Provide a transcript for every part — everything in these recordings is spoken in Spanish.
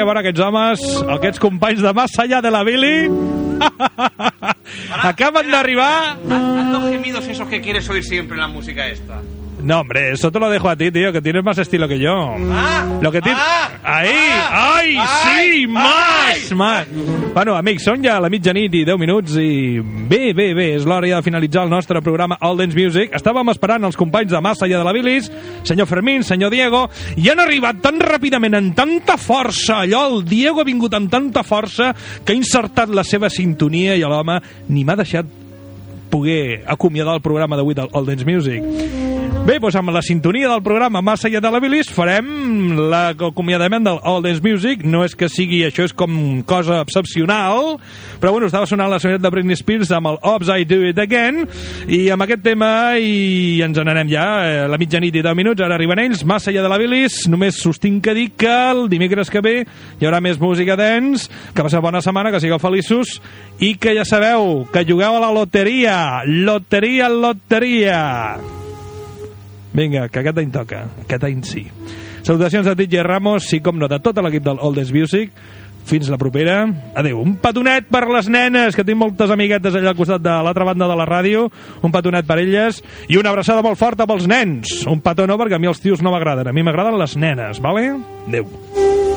que veure aquests homes, aquests companys de Massa allà de la Billy, acaben d'arribar... Haz los gemidos esos que quieres oír siempre en la música esta. No, hombre, eso te lo dejo a ti, tío, que tienes más estilo que yo. Lo que tienes... ah, Ahí! ah, ai, ai, sí! Más! ai. Más! Bueno, amics, són ja la mitjanit i 10 minuts i bé, bé, bé, és l'hora ja de finalitzar el nostre programa All Dance Music. Estàvem esperant els companys de Massa i de la Bilis, senyor Fermín, senyor Diego, i han arribat tan ràpidament, amb tanta força, allò, el Diego ha vingut amb tanta força que ha insertat la seva sintonia i l'home ni m'ha deixat poder acomiadar el programa d'avui del All Dance Music. Bé, doncs amb la sintonia del programa Massa i Bilis farem l'acomiadament del All Dance Music. No és que sigui, això és com cosa excepcional, però bueno, estava sonant la soneta de Britney Spears amb el Ops I Do It Again, i amb aquest tema i ens n'anem ja, eh, la mitjanit i 10 minuts, ara arriben ells, Massa i Bilis, només sostinc que dic que el dimecres que ve hi haurà més música dance, que passeu bona setmana, que sigueu feliços, i que ja sabeu, que jugueu a la loteria, loteria, loteria. Vinga, que aquest any toca. Aquest any sí. Salutacions a DJ Ramos, sí com no, de tot l'equip del Dance Music. Fins la propera. Adéu. Un petonet per les nenes, que tinc moltes amiguetes allà al costat de l'altra banda de la ràdio. Un petonet per elles. I una abraçada molt forta pels nens. Un petó no, perquè a mi els tios no m'agraden. A mi m'agraden les nenes, vale? Adéu. Muy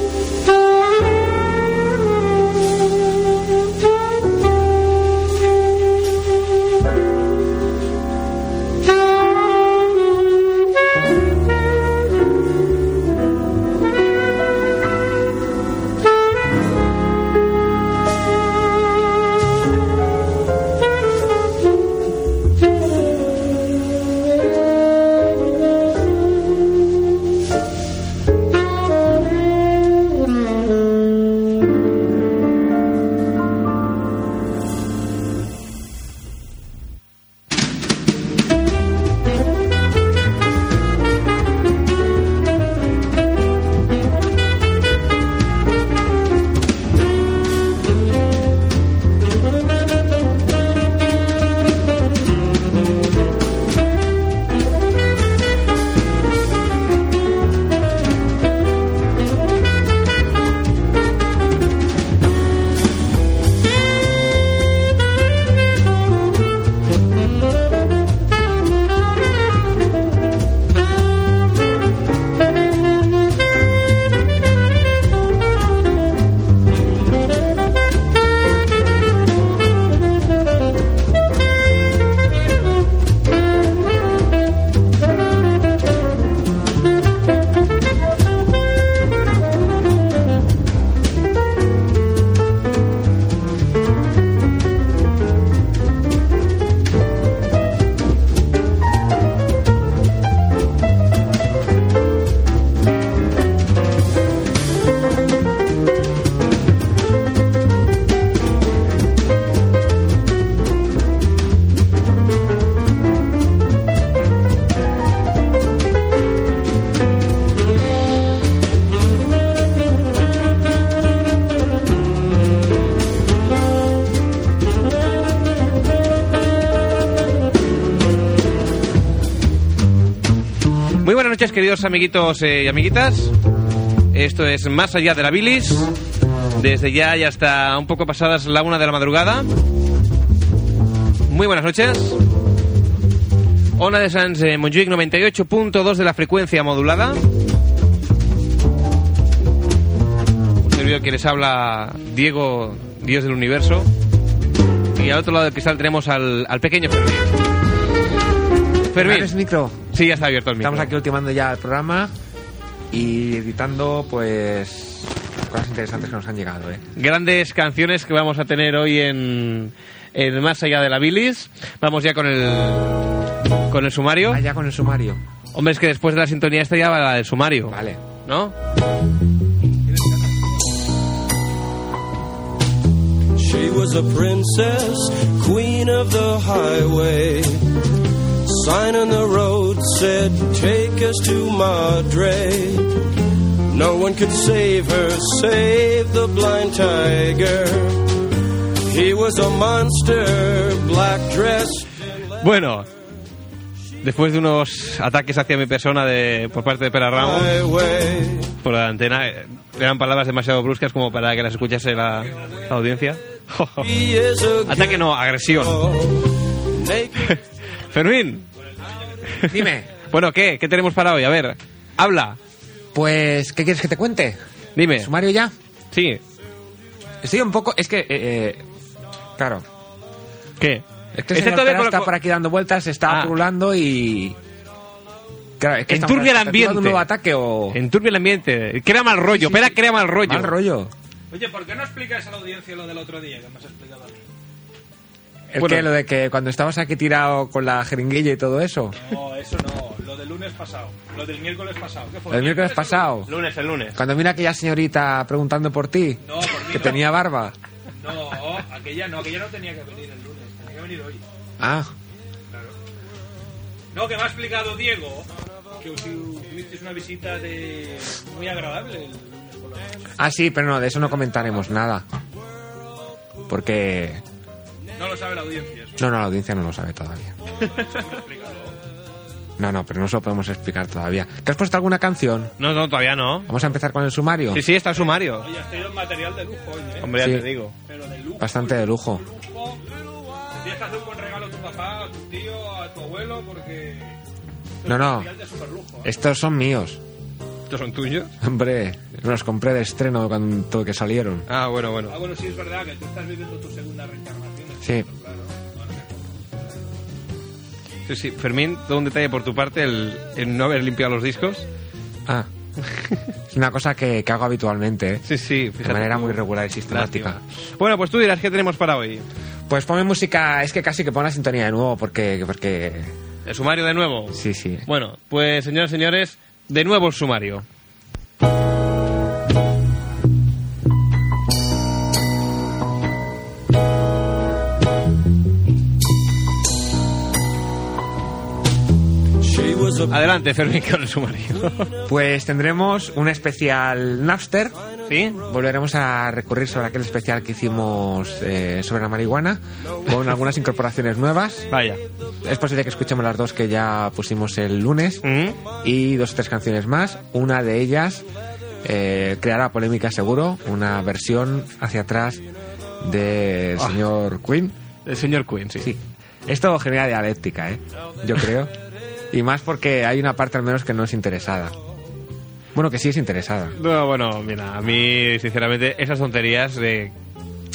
noches, queridos amiguitos eh, y amiguitas. Esto es Más allá de la bilis. Desde ya y hasta un poco pasadas la una de la madrugada. Muy buenas noches. Ona de Sans eh, Montjuic 98.2 de la frecuencia modulada. Un servidor que les habla Diego, Dios del universo. Y al otro lado del cristal tenemos al, al pequeño Fermín. Fermín. ¿Abres micro? Sí, ya está abierto el micro. Estamos aquí ultimando ya el programa y editando, pues, cosas interesantes que nos han llegado, ¿eh? Grandes canciones que vamos a tener hoy en, en Más allá de la bilis. Vamos ya con el con el sumario. Allá con el sumario. Hombre, es que después de la sintonía esta ya va la del sumario. Vale. ¿No? She was a princess, queen of the highway. Sign on the road said, Take us to Madre. No one could save her, save the blind tiger. He was a monster, black dressed. Bueno, después de unos ataques hacia mi persona de por parte de Pera Ramos, por la antena. Eran palabras demasiado bruscas como para que las escuchase la, la audiencia. Ataque no, agresión. Fermín, Dime. Bueno, ¿qué? ¿Qué tenemos para hoy? A ver, habla, Pues, ¿qué quieres que te cuente? dime. ¿Sumario ya? Sí, Estoy un poco... Es que... eh, eh, claro. ¿qué? Es que el Ese señor con- está por aquí dando vueltas, está Ah. pululando y... Claro, es que Enturbia el ambiente. un nuevo ataque o... Enturbia el ambiente. Crea mal rollo, sí, Pera sí. crea mal rollo. Mal rollo. Oye, ¿por qué no explicas a la audiencia lo del otro día que me has explicado a mí? Es Bueno. que lo de que cuando estabas aquí tirado con la jeringuilla y todo eso. No, eso no. Lo del lunes pasado. Lo del miércoles pasado. ¿Qué fue? El miércoles pasado. Lunes, el lunes. Cuando vino aquella señorita preguntando por ti. No, por mí Que no. tenía barba. No, aquella no. Aquella no tenía que venir el lunes. Tenía que venir hoy. Ah, No, que me ha explicado Diego que tu- tuvisteis una visita de muy agradable el lunes por la noche. ah, sí, pero no, de eso no comentaremos nada. Porque... No lo sabe la audiencia. Eso. No, no, la audiencia no lo sabe todavía. No, no, pero no se lo podemos explicar todavía. ¿Te has puesto alguna canción? No, no, todavía no. Vamos a empezar con el sumario. Sí, sí, está el sumario. Oye, has traído material de lujo hoy, ¿eh? Hombre, ya Sí. te digo. Pero de lujo. Bastante de lujo. lujo. Tienes que hacer un buen regalo a tu papá, a tu tío, a tu abuelo, porque... esto No, es no. material de superlujo, ¿eh? Estos son míos. ¿Estos son tuyos? Hombre, los compré de estreno cuando que salieron. Ah, bueno, bueno. Ah, bueno, sí es verdad que tú estás viviendo tu segunda reencarnación. Sí. Sí, sí. Fermín, todo un detalle por tu parte, el, el no haber limpiado los discos. Ah. Es una cosa que, que hago habitualmente, ¿eh? Sí, sí, fíjate. De manera muy regular y sistemática. Lástima. Bueno, pues tú dirás qué tenemos para hoy. Pues ponme música, es que casi que pon la sintonía de nuevo porque... porque ¿El sumario de nuevo? sí, sí. Bueno, pues señoras y señores, de nuevo el sumario. A Adelante, Fermín, con el sumario. Pues tendremos un especial Napster. ¿Sí? Volveremos a recurrir sobre aquel especial que hicimos eh, sobre la marihuana, con algunas incorporaciones nuevas. Vaya. Es posible que escuchemos las dos que ya pusimos el lunes ¿Mm? y dos o tres canciones más. Una de ellas eh, creará polémica seguro, una versión hacia atrás del Ah. señor Queen. El señor Queen, sí. Sí. Esto genera dialéctica, ¿eh? Yo creo. Y más porque hay una parte al menos que no es interesada. Bueno, que sí es interesada. No, bueno, mira, a mí, sinceramente, esas tonterías de...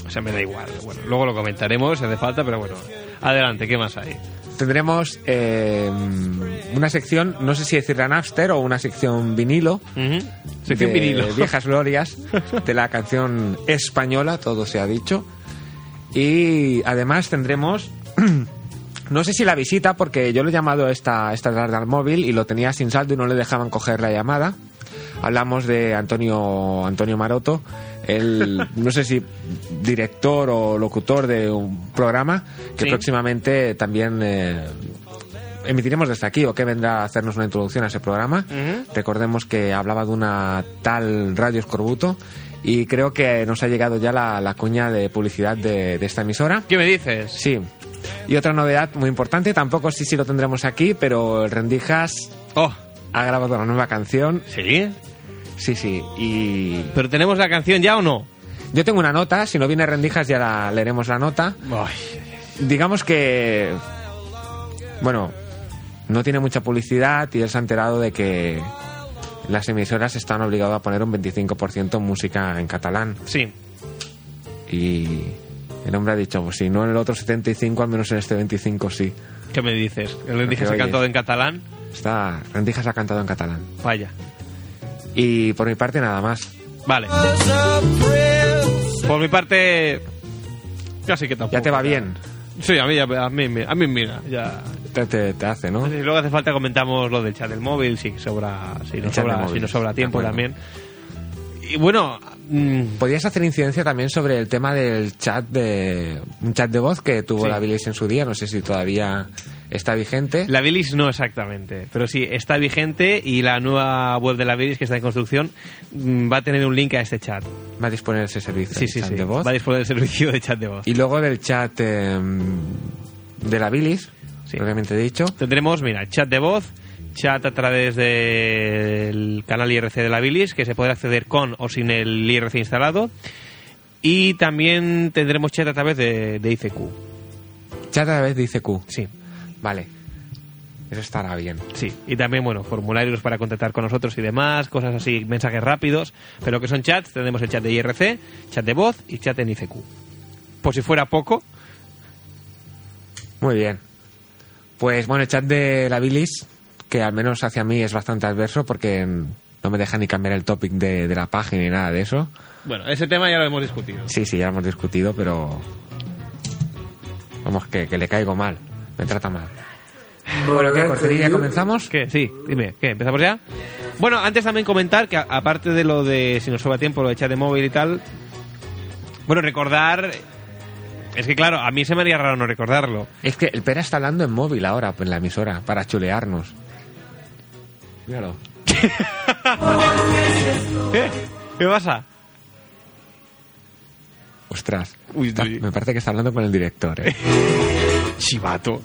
O sea, me da igual. Bueno, luego lo comentaremos si hace falta, pero bueno. Adelante, ¿qué más hay? Tendremos eh, una sección, no sé si decirla Napster o una sección vinilo. Sección de vinilo. Viejas glorias de la canción española, todo se ha dicho. Y además tendremos, no sé si la visita, porque yo lo he llamado esta, esta tarde al móvil y lo tenía sin saldo y no le dejaban coger la llamada. Hablamos de Antonio, Antonio Maroto, el, no sé si director o locutor de un programa que Sí. próximamente también eh, emitiremos desde aquí o que vendrá a hacernos una introducción a ese programa. Recordemos que hablaba de una tal Radio Escorbuto y creo que nos ha llegado ya la, la cuña de publicidad de, de esta emisora. ¿Qué me dices? Sí. Y otra novedad muy importante, tampoco sí si lo tendremos aquí, pero el Rendijas Oh, ha grabado una nueva canción. ¿sí? Sí, sí. Y ¿Pero tenemos la canción ya o no? yo tengo una nota, si no viene Rendijas ya la leeremos la nota. Digamos que, bueno, no tiene mucha publicidad y él se ha enterado de que las emisoras están obligadas a poner un 25% música en catalán. Sí. Y el hombre ha dicho, pues si no en el otro 75, al menos en este 25 sí. ¿Qué me dices? ¿El Rendijas ha cantado en catalán? Está, Rendijas ha cantado en catalán. Vaya. Y por mi parte nada más. Vale. Por mi parte... Casi que tampoco. Ya te va bien. Sí, a mí, ya- a mí, a mí mira, ya... Te, te- te hace, ¿no? Si luego hace falta comentamos lo del chat del móvil, si sobra, si nos sobra, si nos sobra tiempo también. Y bueno, Podrías hacer incidencia también sobre el tema del chat de un chat de voz que tuvo Sí. la Bilis en su día, no sé si todavía está vigente. la bilis no exactamente, pero sí, está vigente y la nueva web de la bilis que está en construcción mm, va a tener un link a este chat. Va a disponer ese servicio Sí, de sí, chat de voz. Va a disponer del servicio de chat de voz. Y luego del chat eh, de la Bilis, Sí. obviamente dicho. Tendremos, mira, chat de voz chat a través del canal IRC de la Bilis, que se puede acceder con o sin el IRC instalado. Y también tendremos chat a través de, de ICQ. Chat a la vez dice Q. Sí, Vale. Eso estará bien. sí. Y también, bueno, formularios para contactar con nosotros y demás, cosas así, mensajes rápidos. Pero que son chats, tenemos el chat de IRC, chat de voz y chat en ICQ. Por si fuera poco, Muy bien. Pues bueno, el chat de la bilis, que al menos hacia mí es bastante adverso porque mm, no me deja ni cambiar el topic de, de la página ni nada de eso. bueno, ese tema ya lo hemos discutido. Sí, sí, ya lo hemos discutido, pero... Vamos, que, que le caigo mal. Me trata mal. Bueno, ¿qué? ¿Cortería? ¿Comenzamos? ¿Qué? Sí, dime, ¿qué? ¿Empezamos ya? Bueno, antes también comentar que a- aparte de lo de si nos sobra tiempo, lo de chat de móvil y tal, bueno, recordar... Es que claro, a mí se me haría raro no recordarlo. Es que el Pera está hablando en móvil ahora, en la emisora, para chulearnos. Míralo. ¿Qué? ¿Qué pasa? Ostras. Uy, Está- uy. me parece que está hablando con el director, ¿eh? Chivato.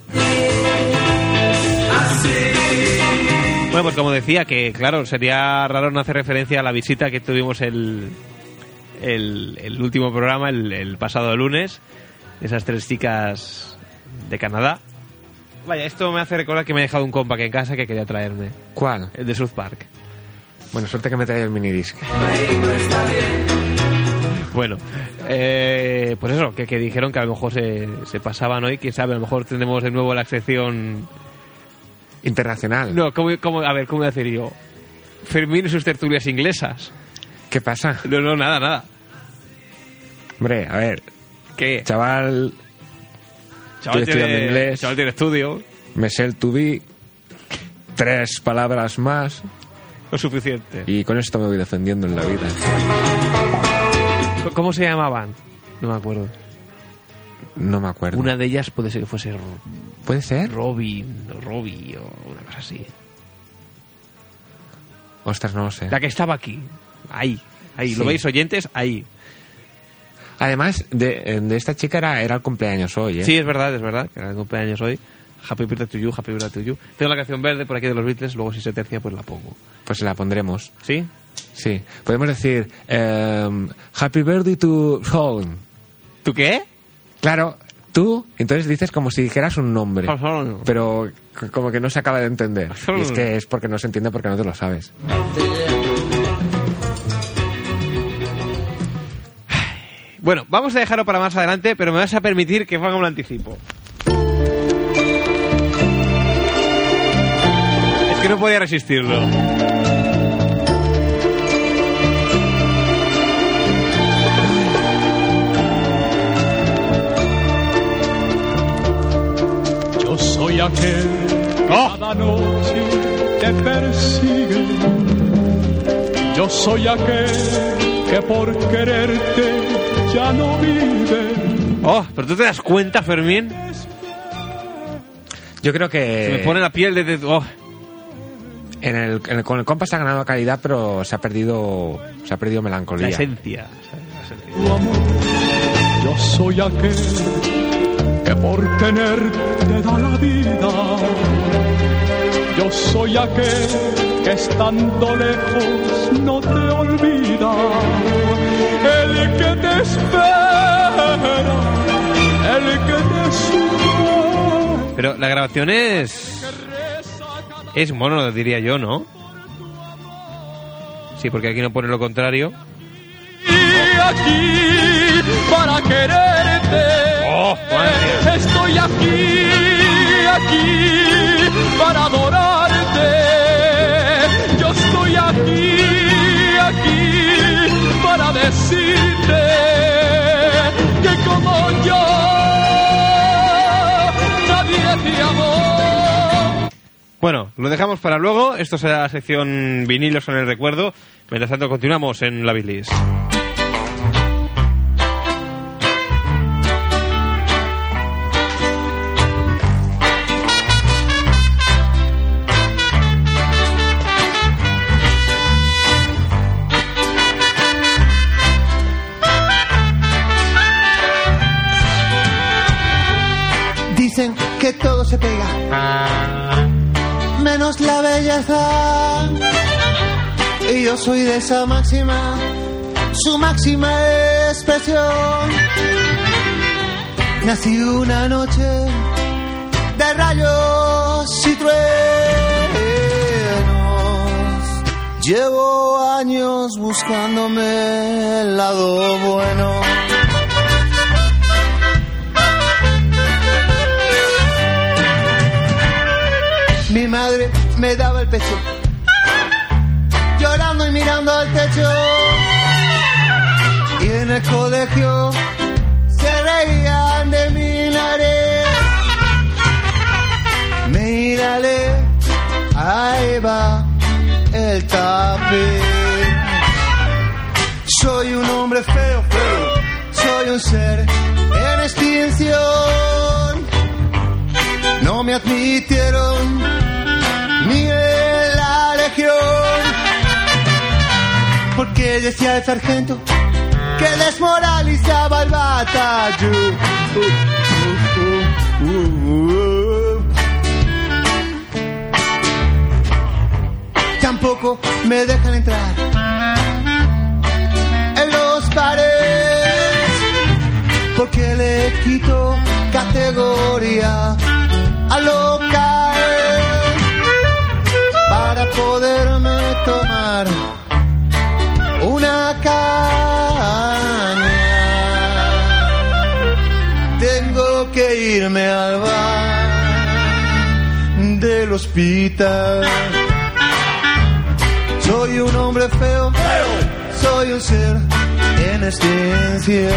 Bueno, pues como decía, que claro, sería raro no hacer referencia a la visita que tuvimos el, el, el último programa, el, el pasado lunes, esas tres chicas de Canadá. Vaya, esto me hace recordar que me he dejado un compa que en casa que quería traerme, ¿Cuál? el de South Park. Bueno, suerte que me trae el minidisc. Bueno, eh, pues eso, que, que dijeron que a lo mejor se, se pasaban hoy, quién sabe, a lo mejor tendremos de nuevo la sección Internacional. No, ¿cómo, cómo- a ver, ¿cómo voy a decir yo? Fermín y sus tertulias inglesas. ¿Qué pasa? No, no, nada, nada. Hombre, a ver, ¿Qué? chaval, Chaval estoy estudiando tiene, inglés. chaval tiene estudio. me sé el to be, tres palabras más, Lo suficiente. y con esto me voy defendiendo en la vida. ¿Cómo se llamaban? No me acuerdo. No me acuerdo. Una de ellas puede ser que fuese ¿Puede ser? Robin o Robbie o una cosa así. Ostras, no lo sé. La que estaba aquí. Ahí. Ahí. ¿Lo veis, oyentes? Ahí. Además, de, de esta chica era, era el cumpleaños hoy, ¿eh? Sí, es verdad, es verdad. Que era el cumpleaños hoy. Happy birthday to you, happy birthday to you. Tengo la canción verde por aquí de los Beatles, luego si se tercia pues la pongo. Pues la pondremos. ¿Sí? Sí. Podemos decir, em, Happy birthday to Home. ¿Tú qué? Claro, tú, entonces dices como si dijeras un nombre. Home. Pero como que no se acaba de entender. Y es que es porque no se entiende porque no te lo sabes. Bueno, vamos a dejarlo para más adelante, pero me vas a permitir que haga un anticipo. Es que no podía resistirlo. Yo soy aquel que ¡Oh! cada noche te persigue. Yo soy aquel que por quererte ya no vive. Oh, pero tú te das cuenta, Fermín. Yo creo que Se me pone la piel de... de- oh. en el, en el- con el compas ha ganado calidad, pero se ha perdido se ha perdido La melancolía. esencia. La esencia. Tu amor. Yo soy aquel que por tenerte da la vida. Yo soy aquel que estando lejos no te olvida. El que te espera, el que te. Pero la grabación es... Es mono, diría yo, ¿no? Sí, porque aquí no pone lo contrario. Y aquí para quererte. ¡Oh, madre! Estoy aquí, aquí para adorarte. Yo estoy aquí, aquí para decirte Bueno, lo dejamos para luego. Esto será la sección vinilos en el recuerdo. Mientras tanto, continuamos en la bilis. Yo soy de esa máxima, su máxima expresión. Nací una noche de rayos y truenos. Llevo años buscándome el lado bueno. Mi madre me daba el pecho, mirando al techo. Y en el colegio se reían de mi nariz. Mírale, ahí va el tapiz. Soy un hombre feo, feo. Soy un ser en extinción. No me admitieron Porque decía el sargento que desmoralizaba el batallón. Tampoco me dejan entrar en los bares porque le quito categoría al local para poderme tomar Tengo que irme al bar del hospital. Soy un hombre feo, soy un ser en extinción.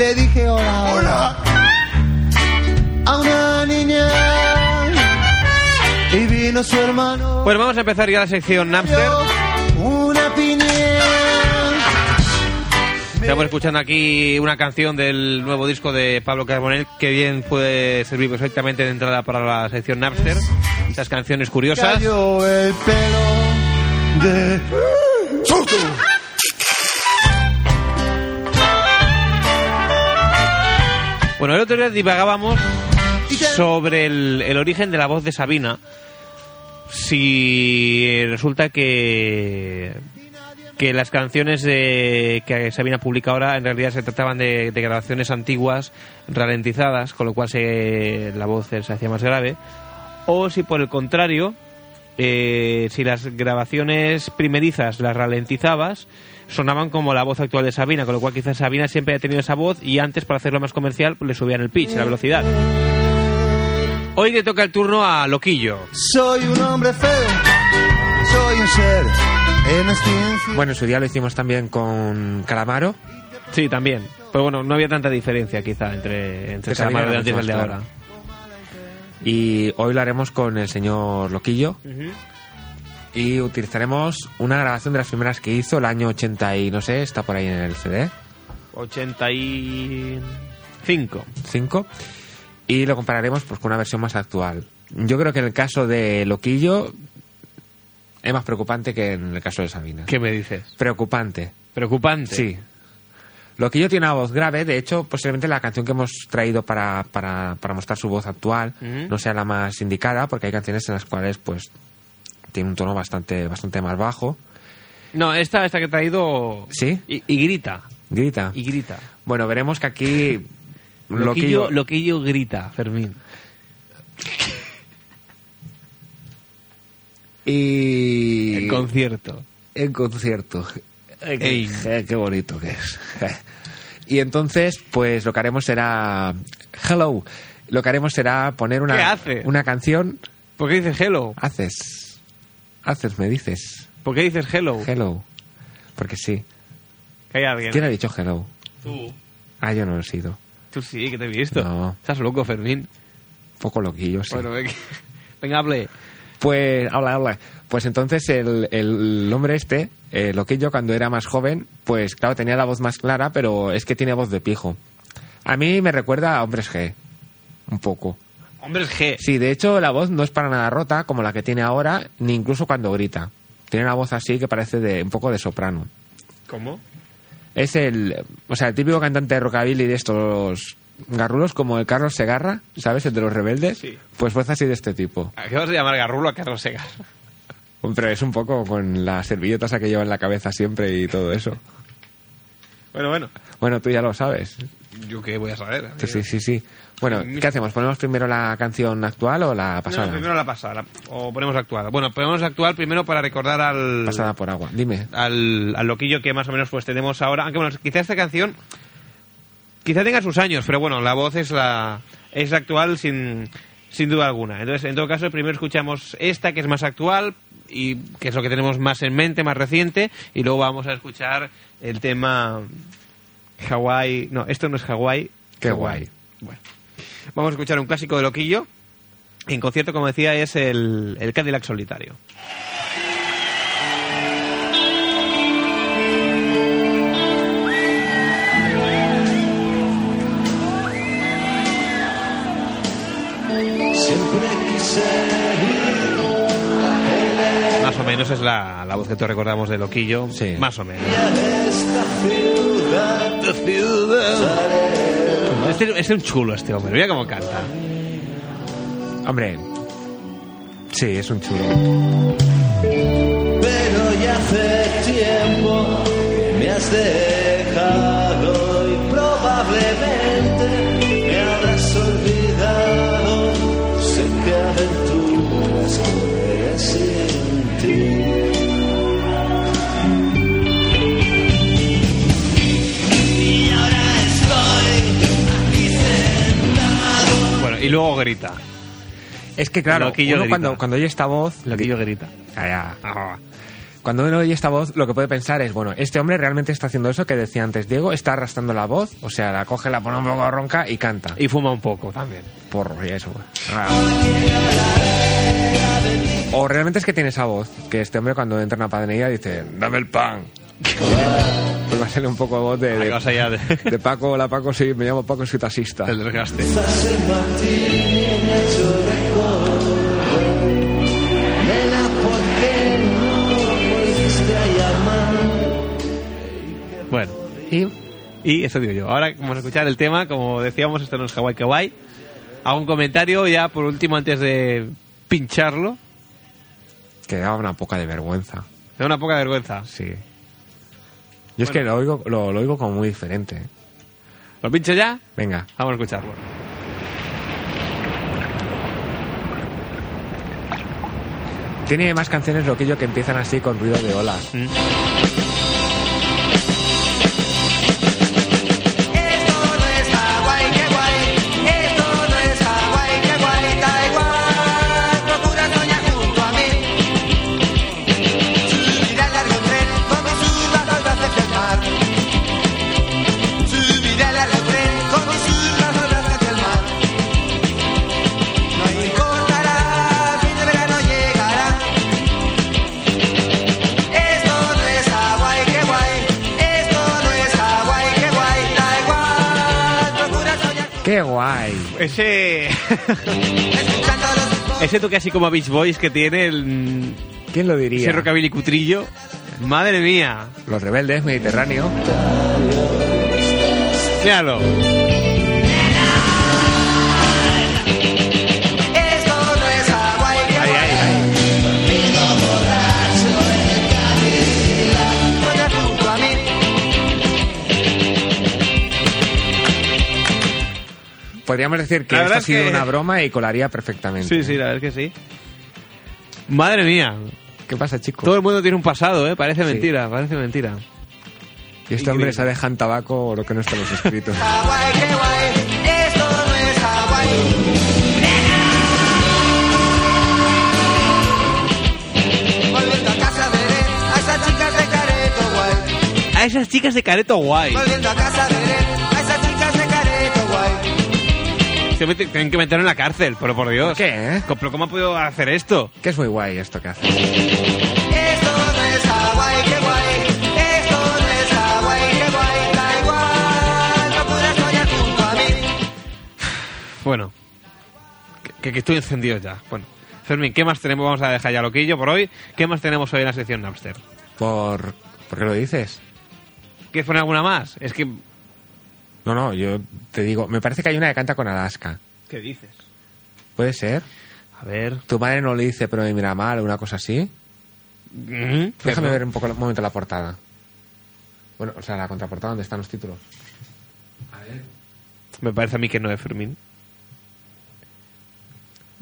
Le dije hola, hola a una niña y vino su hermano. Pues vamos a empezar ya la sección Napster. Una piña. Estamos escuchando aquí una canción del nuevo disco de Pablo Carbonell que bien puede servir perfectamente de entrada para la sección Napster. Esas canciones curiosas. Cayó el pelo de Bueno, el otro día divagábamos sobre el, el origen de la voz de Sabina. Si resulta que que las canciones de, que Sabina publica ahora en realidad se trataban de, de grabaciones antiguas ralentizadas, con lo cual se, la voz se hacía más grave, o si por el contrario, eh, si las grabaciones primerizas las ralentizabas, sonaban como la voz actual de Sabina, con lo cual quizás Sabina siempre ha tenido esa voz y antes para hacerlo más comercial pues, le subían el pitch, la velocidad. Hoy le toca el turno a Loquillo. Soy un hombre feo, soy un ser en. Bueno, en su día lo hicimos también con Calamaro. Sí, también. Pero bueno, no había tanta diferencia quizá entre, entre Calamaro de antes y el de ahora. Y hoy lo haremos con el señor Loquillo. Y utilizaremos una grabación de las primeras que hizo el año 80 y no sé, está por ahí en el CD. 85. 5 y lo compararemos pues con una versión más actual. Yo creo que en el caso de Loquillo es más preocupante que en el caso de Sabina. ¿Qué me dices? Preocupante. Preocupante. Sí. Loquillo tiene una voz grave, de hecho, posiblemente la canción que hemos traído para, para, para mostrar su voz actual no sea la más indicada, porque hay canciones en las cuales pues tiene un tono bastante, bastante más bajo. No, esta, esta que he traído. ¿Sí? Y, y grita. Grita. Y grita. Bueno, veremos que aquí Loquillo, Loquillo, Loquillo grita, Fermín. y El concierto. en concierto. Qué, bonito que es. Y entonces, pues lo que haremos será. Hello. Lo que haremos será poner una, ¿Qué hace? una canción. ¿Por qué dices hello? Haces. Haces, me dices. ¿Por qué dices hello? Hello. Porque sí. Que hay alguien. ¿Quién ha dicho hello? Tú. Ah, yo no lo he sido. Tú sí, que te he visto. No. Estás loco, Fermín. Poco loquillo, sí. Bueno, venga, venga, hable. Pues, habla, habla. Pues entonces el, el hombre este, eh, Loquillo, cuando era más joven, pues claro, tenía la voz más clara, pero es que tiene voz de pijo. A mí me recuerda a Hombres G. Un poco. Hombres G. Sí, de hecho la voz no es para nada rota como la que tiene ahora, ni incluso cuando grita. Tiene una voz así que parece de un poco de soprano. ¿Cómo? Es el, o sea, el típico cantante de rockabilly de estos garrulos como el Carlos Segarra, ¿sabes? El de los rebeldes. Sí. Pues voz así de este tipo. ¿A qué vas a llamar Garrulo a Carlos Segar? Pero es un poco con las servilletas que lleva en la cabeza siempre y todo eso. Bueno, bueno. Bueno, tú ya lo sabes. ¿Yo qué voy a saber? Sí, sí, sí, sí. Bueno, ¿qué hacemos? ¿Ponemos primero la canción actual o la pasada? No, primero la pasada. O ponemos actual. Bueno, ponemos actual primero para recordar al... Pasada por agua. Dime. al, al loquillo que más o menos pues tenemos ahora. Aunque bueno, quizá esta canción quizá tenga sus años, pero bueno, la voz es la es actual sin, sin duda alguna. Entonces, en todo caso, primero escuchamos esta que es más actual y que es lo que tenemos más en mente, más reciente, y luego vamos a escuchar el tema Hawái. No, esto no es Hawái. Qué guay. Bueno, vamos a escuchar un clásico de loquillo. En concierto, como decía, es el, el Cadillac Solitario. Siempre quise menos es la, la voz que todos recordamos de Loquillo. Sí. Más o menos. ciudad. Este es un chulo este hombre. Mira cómo canta. Hombre. Sí, es un chulo. Pero ya hace tiempo que me has dejado y probablemente luego grita. Es que claro, uno grita. cuando, cuando oye esta voz... Loquillo grita. Ah, ya. Ah. Cuando uno oye esta voz, lo que puede pensar es, bueno, este hombre realmente está haciendo eso que decía antes Diego, está arrastrando la voz, o sea, la coge, la pone un poco ronca y canta. Y fuma un poco también. Porro, y eso. Ah. O realmente es que tiene esa voz, que este hombre cuando entra en una panadería dice, dame el pan. va a ser un poco voz de, de, de- de Paco, hola Paco, sí, me llamo Paco, soy taxista. El desgaste. Nena, ¿por qué no volviste a? Bueno. Y Y eso digo yo. Ahora vamos a escuchar el tema. Como decíamos, esto no es Hawaii Kawaii. Hago un comentario ya por último antes de pincharlo. que daba una poca de vergüenza. Me da una poca vergüenza. Sí. Yo es que lo oigo, lo, lo oigo como muy diferente. ¿eh? ¿Lo pincho ya? Venga. Vamos a escucharlo. Tiene más canciones loquillo que empiezan así con ruido de olas. Mm. Ese. Ese toque así como a Beach Boys que tiene el. ¿Quién lo diría? Ese rockabilly cutrillo. Madre mía. Los rebeldes, Mediterráneo. Míralo. Podríamos decir que esto ha sido que- una broma y colaría perfectamente. Sí, sí, la verdad es que sí. Madre mía. ¿Qué pasa, chicos? Todo el mundo tiene un pasado, ¿eh? Parece Sí. mentira, parece mentira. Y este hombre se deja en tabaco o lo que no está en los escritos. Hawái, qué guay. Esto no es Hawái. Volviendo a casa veré a esas chicas de Careto guay. A esas chicas de careto guay. Volviendo a casa veré tienen que meterlo en la cárcel, pero por Dios. ¿Qué, eh? ¿Pero cómo ha podido hacer esto? Que es muy guay esto que hace. Esto no es Hawái, qué guay. Esto no es Hawái, qué guay. Taiwán, procura soñar junto a mí. Bueno. Que, que estoy encendido ya. Bueno, Fermín, ¿qué más tenemos? Vamos a dejar ya loquillo por hoy. ¿Qué más tenemos hoy en la sección Napster? ¿Por, ¿Por qué lo dices? ¿Quieres poner alguna más? Es que... No, no, yo te digo, me parece que hay una que canta con Alaska. ¿Qué dices? ¿Puede ser? A ver... Tu madre no le dice, pero me mira mal, o una cosa así. Mm, Déjame ver un poco un momento la portada. Bueno, o sea, la contraportada donde están los títulos. Me parece a mí que no es Fermín.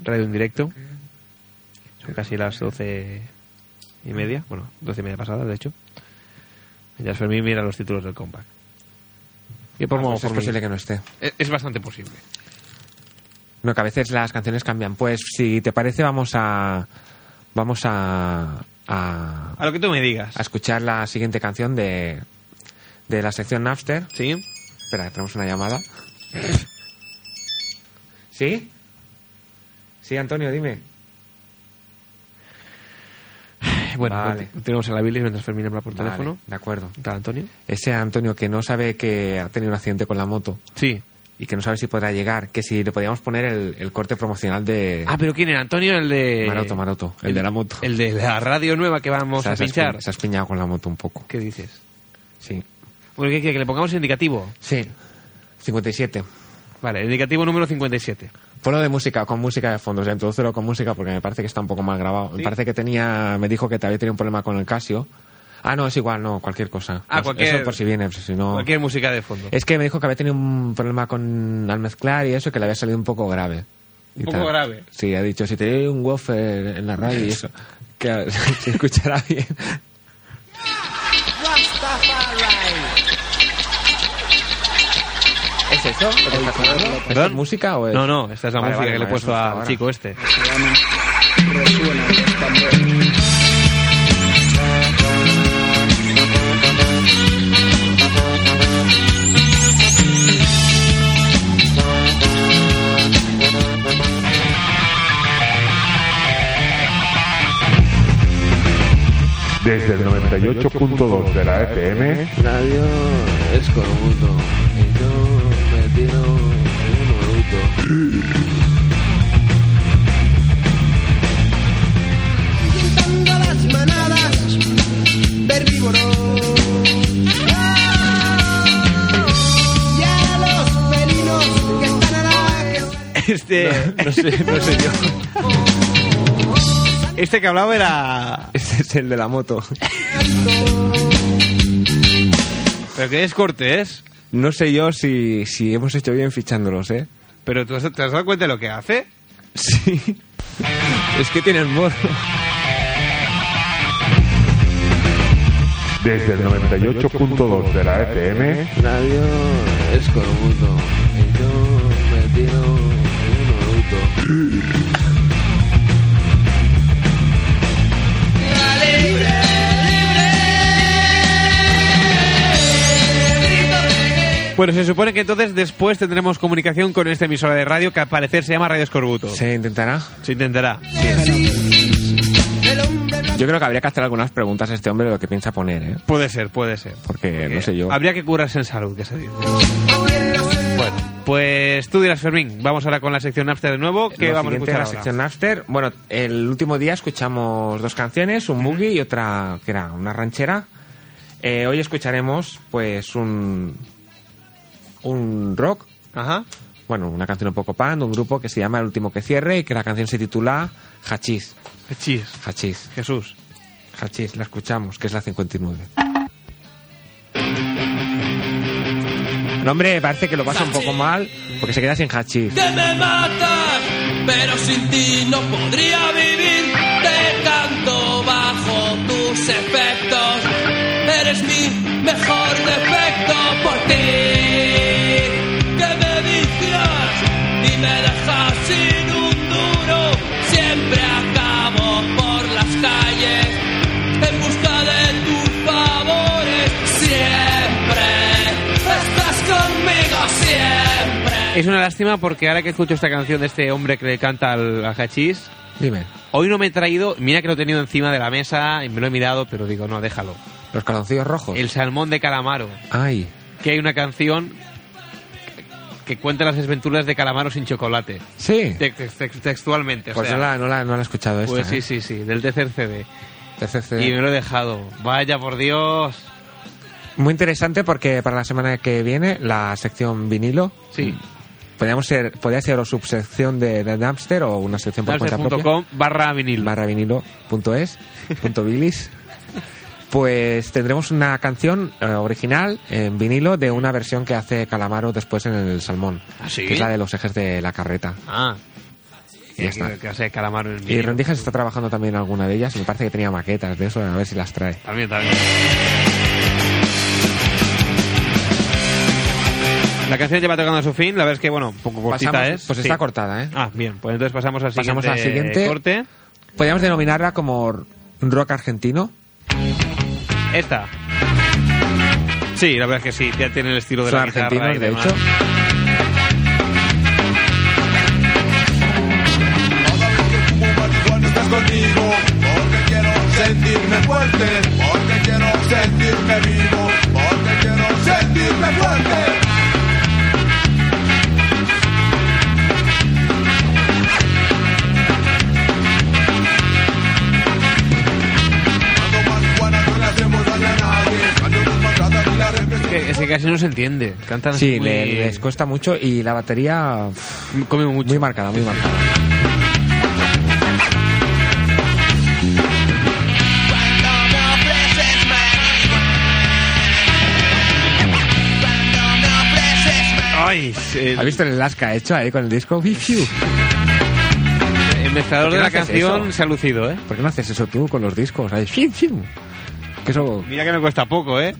Radio en directo. Son casi las doce y media. Bueno, doce y media pasadas, de hecho. Ya Fermín mira los títulos del compact. Y por, Ah, pues por es mí. posible que no esté. Es, es bastante posible. No, que a veces las canciones cambian. Pues si te parece, vamos a. Vamos a. a, A lo que tú me digas. a escuchar la siguiente canción de. de la sección Napster. ¿Sí? Espera, tenemos una llamada. ¿Sí? Sí, Antonio, dime. Bueno, Vale. pues tenemos a la Billy mientras Fermín habla por Vale, teléfono. de acuerdo. ¿Qué tal, Antonio? Ese Antonio que no sabe que ha tenido un accidente con la moto Sí. y que no sabe si podrá llegar, que si le podíamos poner el, el corte promocional de Ah, pero ¿quién era? Antonio, el de... Maroto, Maroto, el, de la moto. El de la radio nueva que vamos a pinchar. Se ha espiñado con la moto un poco. ¿Qué dices? Sí. Bueno, ¿qué quiere? ¿Que le pongamos indicativo? Sí. 57. Vale, el indicativo número 57. Ponlo de música, con música de fondo. O sea, introdúcelo con música porque me parece que está un poco mal grabado. Me parece que tenía... Me dijo que te había tenido un problema con el Casio. Ah, no, es igual, no, cualquier cosa. Ah, Pues cualquier- Eso por si viene, pues si no... Cualquier música de fondo. Es que me dijo que había tenido un problema con al mezclar y eso, que le había salido un poco grave. ¿Un poco grave? Sí, ha dicho, si te doy un woofer en la radio y eso, que se escuchará bien. ¿Es eso? lo que es música o es...? No, no, esta es la Vale, música vale, que le he puesto al ahora. chico este. Desde el 98.2 de la FM, Radio es Este, no sé, no sé yo. Este que hablaba era... Ese es el de la moto. ¿Pero qué es Cortés? No sé yo si, si hemos hecho bien fichándolos, ¿eh? ¿Pero tú has- te has dado cuenta de lo que hace? Sí. Es que tienen modo. desde el 98.2 de la FM, Radio es corrupto y yo me tiro un Bueno, se supone que entonces después tendremos comunicación con esta emisora de radio que al parecer se llama Radio Escorbuto. ¿Se intentará? Se intentará. Yo creo que habría que hacer algunas preguntas a este hombre de lo que piensa poner, ¿eh? Puede ser, puede ser. Porque, no sé yo. Habría que curarse en salud, que se dice. Bueno, pues tú dirás, Fermín, vamos ahora con la sección Napster de nuevo. ¿Qué Lo vamos a escuchar la ahora? sección Napster. Bueno, el último día escuchamos dos canciones, un boogie y otra que era una ranchera. Eh, hoy escucharemos, pues, un un rock, Ajá. bueno, una canción un poco pan, de un grupo que se llama El último que cierre y que la canción se titula Hachís. Chis, Hachís. Jesús. Hachís, la escuchamos, que es la 59. No, hombre, parece que lo pasa un poco mal porque se queda sin hachís. que me matas, pero sin ti no podría vivir. Te canto bajo tus efectos, eres mi mejor defecto por ti. Me dejas sin un duro. Siempre acabo por las calles en busca de tus favores. Siempre estás conmigo, siempre. Es una lástima porque ahora que escucho esta canción de este hombre que le canta al, al hachís, Dime, hoy no me he traído, mira que lo he tenido encima de la mesa y me lo he mirado, pero digo, no, déjalo. los calzoncillos rojos. El salmón de calamaro, Ay, que hay una canción que cuenta las desventuras de Calamaro sin chocolate. Sí. Te- te- te- textualmente. o Pues sea, no, la, no, la, no la he escuchado esta. pues sí, ¿eh? sí, sí, del tercer CD. Y me lo he dejado. Vaya, por Dios. Muy interesante porque para la semana que viene la sección vinilo. Sí. Podríamos ser, podría ser o subsección de, de Napster o una sección por cuenta propia. Napster.com barra vinil. barra vinilo.es, punto bilis. Pues tendremos una canción eh, original en vinilo de una versión que hace Calamaro después en el Salmón. ¿Ah, sí? Que es la de los ejes de la carreta. Ah. Y ya está. Que, que hace Calamaro en Y. Rendijas está trabajando también en alguna de ellas y me parece que tenía maquetas de eso, a ver si las trae. También, también. La canción ya va tocando a su fin. La verdad es que, bueno, poco cortita Pasamos- es. pues Sí. está cortada, ¿eh? Ah, bien. Pues entonces pasamos al Pasamos siguiente, al siguiente. corte. Podríamos denominarla como rock argentino. Esta. Sí, la verdad es que sí. Ya tiene el estilo de Son la guitarra argentinos, y de demás. hecho. estás conmigo, porque quiero sentirme fuerte, porque quiero sentirme vivo, porque quiero sentirme fuerte. Que, es que casi no se entiende. Cantan así Sí, muy... le- les cuesta mucho y la batería uf, Come mucho. muy marcada, muy marcada. Ay, el, ¿Has visto el las que ha hecho ahí con el disco? El mezclador ¿Por qué de no la canción eso? se ha lucido, ¿eh? ¿Por qué no haces eso tú con los discos? Ahí, fiu, fiu. Que eso... Mira que me cuesta poco, ¿eh?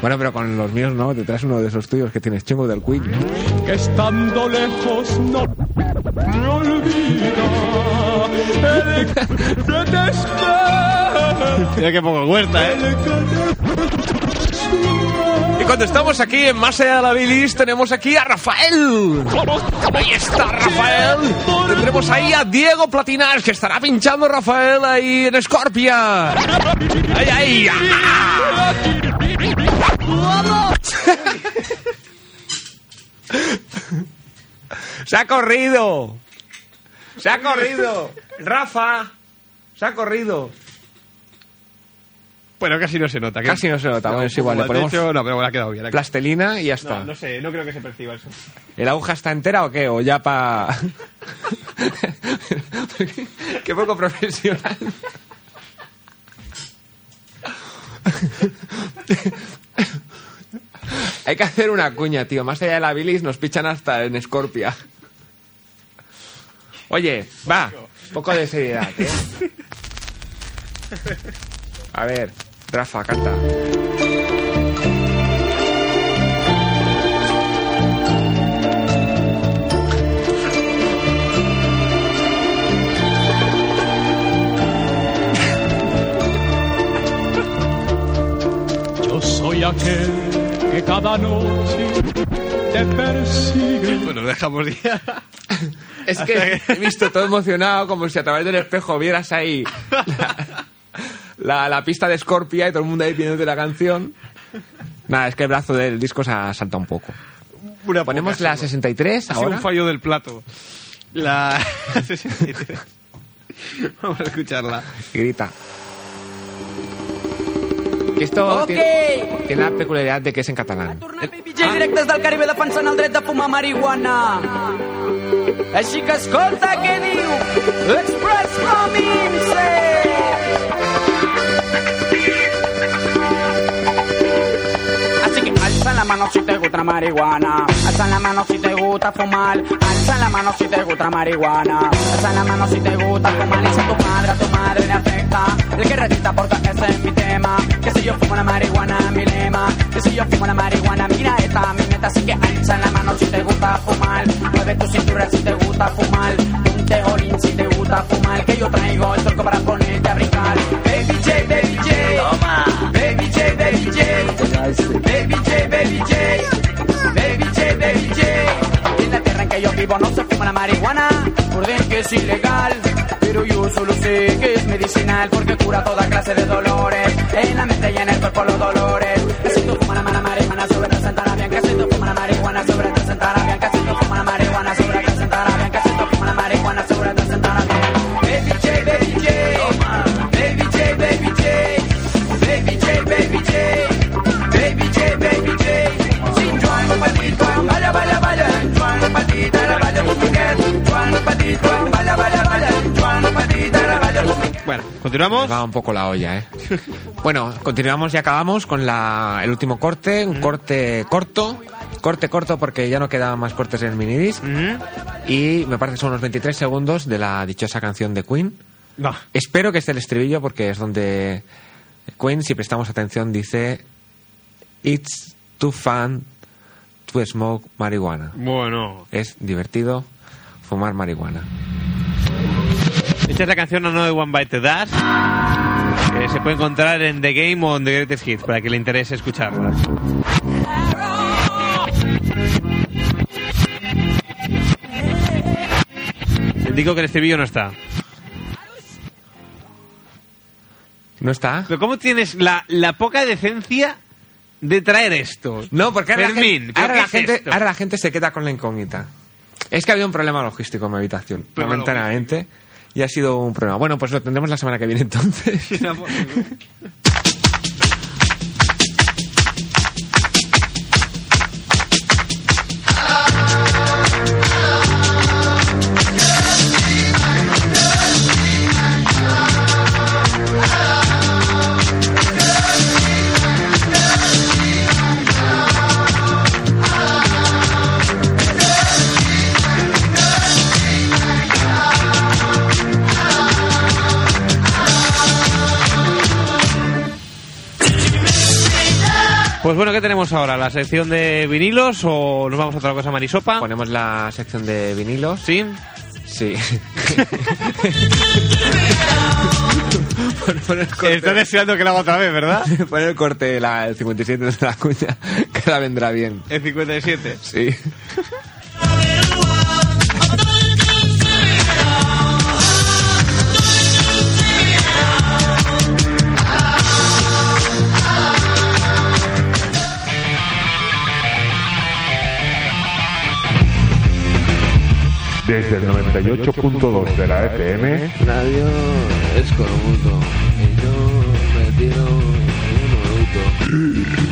Bueno, pero con los míos no, te traes uno de esos tuyos que tienes chungo del Queen. que estando lejos no me olvida el que te espera, Mira que poco cuesta, ¿eh? Y cuando estamos aquí en Más allá de la bilis, tenemos aquí a Rafael. Ahí está Rafael. Tendremos ahí a Diego Platinar, que estará pinchando Rafael ahí en Scorpia. ¡Ay, ay! ¡Se ha corrido! ¡Se ha corrido! ¡Rafa! ¡Se ha corrido! Bueno, casi no se nota. Casi no se nota, bueno, es igual, le De ponemos hecho, no, pero ha quedado bien. Plastelina y ya está. No, no sé, no creo que se perciba eso. ¿El aguja está entera o qué? ¿O ya pa...? qué poco profesional. Hay que hacer una cuña, tío. Más allá de la bilis nos pichan hasta en Scorpia. Oye, va. Poco de seriedad, ¿eh? A ver, Rafa, canta. Yo soy aquel que cada noche te persigue. Bueno, dejamos ya. Es que he visto todo emocionado como si a través del espejo vieras ahí la, la- la pista de Scorpia y todo el mundo ahí pidiéndote la canción. Nada, es que el brazo del disco se ha saltado un poco. Una Ponemos poca, la sí. 63 Ha sido ahora. un fallo del plato. La 63. Vamos a escucharla. Grita. Que esto tiene, tiene la peculiaridad de que es en catalán. DJ directes del Caribe defensant el dret de fumar marihuana. Així que escolta què diu Express Cominse. Así alza la mano si te gusta marihuana. Alza la mano si te gusta fumar. Alza la mano si te gusta marihuana. Alza la mano si te gusta fumar. Y si a tu madre, a tu madre le afecta. El que recita porque ese es mi tema. Que si yo fumo la marihuana, mi lema. Que si yo fumo la marihuana, mira esta mi meta. Así que alza la mano si te gusta fumar. Mueve tu cintura si te gusta fumar. Ponte olín si te gusta fumar. Que yo traigo el truco para ponerte a brincar. Baby J, baby J. Toma. Baby J, baby J. Baby J, baby J, baby J, en la tierra en que yo vivo no se fuma la marihuana, por dentro que es ilegal. Pero yo solo sé que es medicinal porque cura toda clase de dolores. En la mente y en el cuerpo los dolores. Que si tú fumas la marihuana sobre te sentará bien. Que si tú fumas la marihuana sobre ¿Continuamos? Va un poco la olla, ¿eh? bueno, continuamos y acabamos con la, el último corte, un corte corto. Corte corto porque ya no quedan más cortes en el minidisc. Y me parece que son unos 23 segundos de la dichosa canción de Queen. No. Espero que esté el estribillo porque es donde Queen, si prestamos atención, dice It's too fun to smoke marihuana. Bueno. Es divertido fumar marihuana. Esta es la canción no de One Bite the Dust. Que se puede encontrar en The Game o en The Greatest Hits para que le interese escucharla. Digo que el estribillo no está. ¿No está? Pero ¿cómo tienes la, la poca decencia de traer esto? No, porque ahora, Fermín, la, ¿pero gente, ahora, la es gente, esto? ahora la gente se queda con la incógnita. Es que había un problema logístico en mi habitación, Problema momentáneamente, y ha sido un problema. Bueno, pues lo tendremos la semana que viene entonces. Pues bueno, ¿qué tenemos ahora? ¿La sección de vinilos o nos vamos a otra cosa marisopa? Ponemos la sección de vinilos. ¿Sí? Sí. Estás deseando que la haga otra vez, ¿verdad? Pon el corte, la, el 57 de la cuña, que la vendrá bien. El 57. Sí. Desde el 98.2 de la FM, Radio es corrupto y yo me tiro un.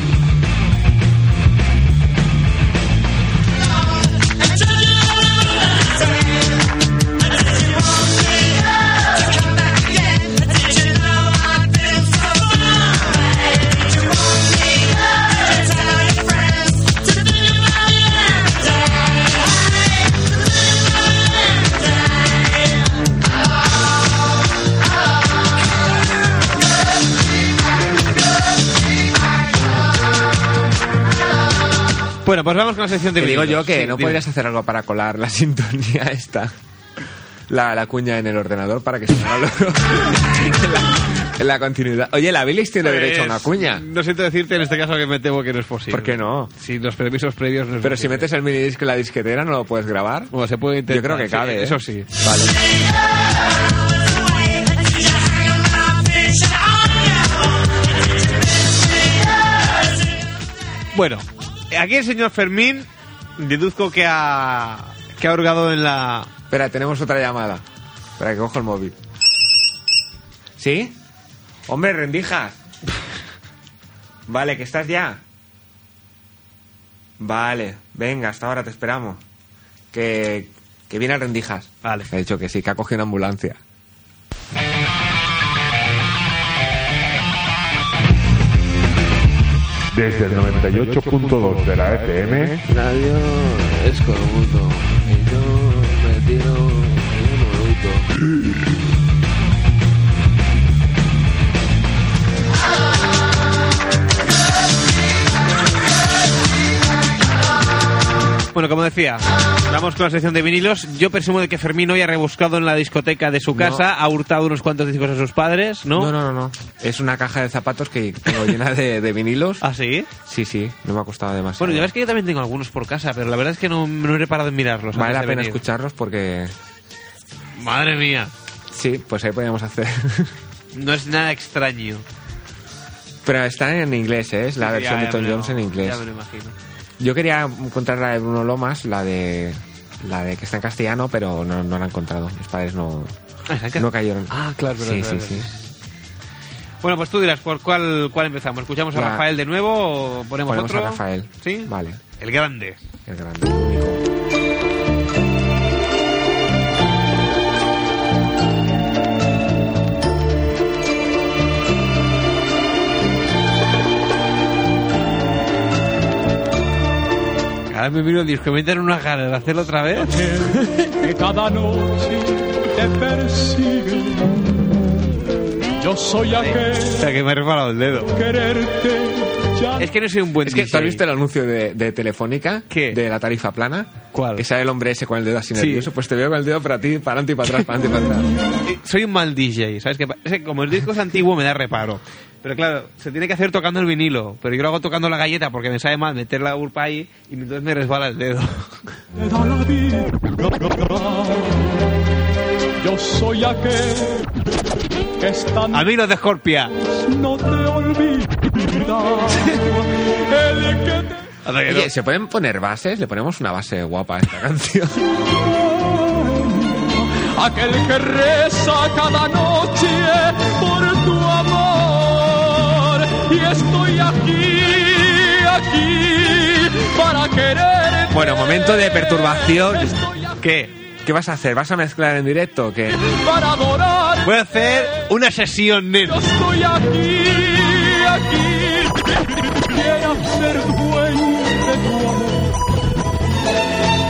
Bueno, pues vamos con la sección de Te digo yo que Sí, no dime. podrías hacer algo para colar la sintonía esta. La, la cuña en el ordenador para que se haga en la, en la continuidad. Oye, la Bilis tiene Pues, derecho a una cuña. No siento decirte en este caso que me temo que no es posible. ¿Por qué no? Si los permisos previos no es Pero si posible. metes el minidisc en la disquetera, ¿no lo puedes grabar? Bueno, se puede intentar. Yo creo que sí, cabe. ¿eh? Eso sí. Vale. Bueno, aquí el señor Fermín deduzco que ha que ha hurgado en la Espera, tenemos otra llamada. Espera, que cojo el móvil. ¿Sí? Hombre, rendijas. Vale, que estás ya. Vale, venga, hasta ahora te esperamos. Que, que viene a rendijas. Vale. Ha dicho que sí, que ha cogido una ambulancia. Desde el 98.2 de la FM, Radio es corrupto y yo me tiro un minuto. Bueno, como decía, vamos con la sección de vinilos. Yo presumo de que Fermín hoy ha rebuscado en la discoteca de su casa, ha hurtado unos cuantos discos a sus padres, ¿no? No, no, no, no. Es una caja de zapatos que tengo llena de, de vinilos. ¿Ah, sí? Sí, sí, no me ha costado demasiado. Bueno, ya ves que yo también tengo algunos por casa, pero la verdad es que no, no he reparado en mirarlos. Vale la pena venir. escucharlos porque... Madre mía, Sí, pues ahí podríamos hacer. no es nada extraño. Pero está en inglés, ¿eh? Es la versión ya de Tom Jones en inglés. Ya me lo imagino. Yo quería encontrar la de Bruno Lomas, la de la de que está en castellano, pero no, no la he encontrado. Mis padres no, Ah, ¿está en ca- no cayeron. Ah, claro, Sí, verdad, sí, verdad. sí. Bueno, pues tú dirás, ¿por cuál, cuál empezamos? ¿Escuchamos a La- Rafael de nuevo o ponemos, Ponemos otro? a Rafael. ¿Sí? Vale, El grande. el grande, Me miro el disco, me entran unas ganas de hacerlo otra vez. que cada noche te persigue. Yo soy aquel O sea, que me he resbalado el dedo. quererte Es que no soy un buen Es que, ¿tú has DJ. visto el anuncio de, de Telefónica? ¿Qué? De la tarifa plana. ¿Cuál? Que sale el hombre ese con el dedo así Sí. nervioso. Pues te veo con el dedo para ti, para adelante y para atrás, para adelante y para atrás. Eh, Soy un mal DJ, ¿sabes? pa- Es que como el disco es antiguo me da reparo. Pero claro, se tiene que hacer tocando el vinilo. Pero yo lo hago tocando la galleta porque me sabe mal meter la urpa ahí y entonces me resbala el dedo. te da la vida. Yo soy aquel que estando Amigos de Scorpia. no te olvida. El que te Oye, ¿se pueden poner bases? Le ponemos una base guapa a esta canción. aquel que reza cada noche por tu amor y estoy aquí, aquí para querer. Bueno, momento de perturbación. ¿Qué? ¿Qué vas a hacer? ¿vas a mezclar en directo o qué? para adorar. Voy a hacer una sesión Yo neno. estoy aquí, aquí. Quiero ser dueño de tu amor,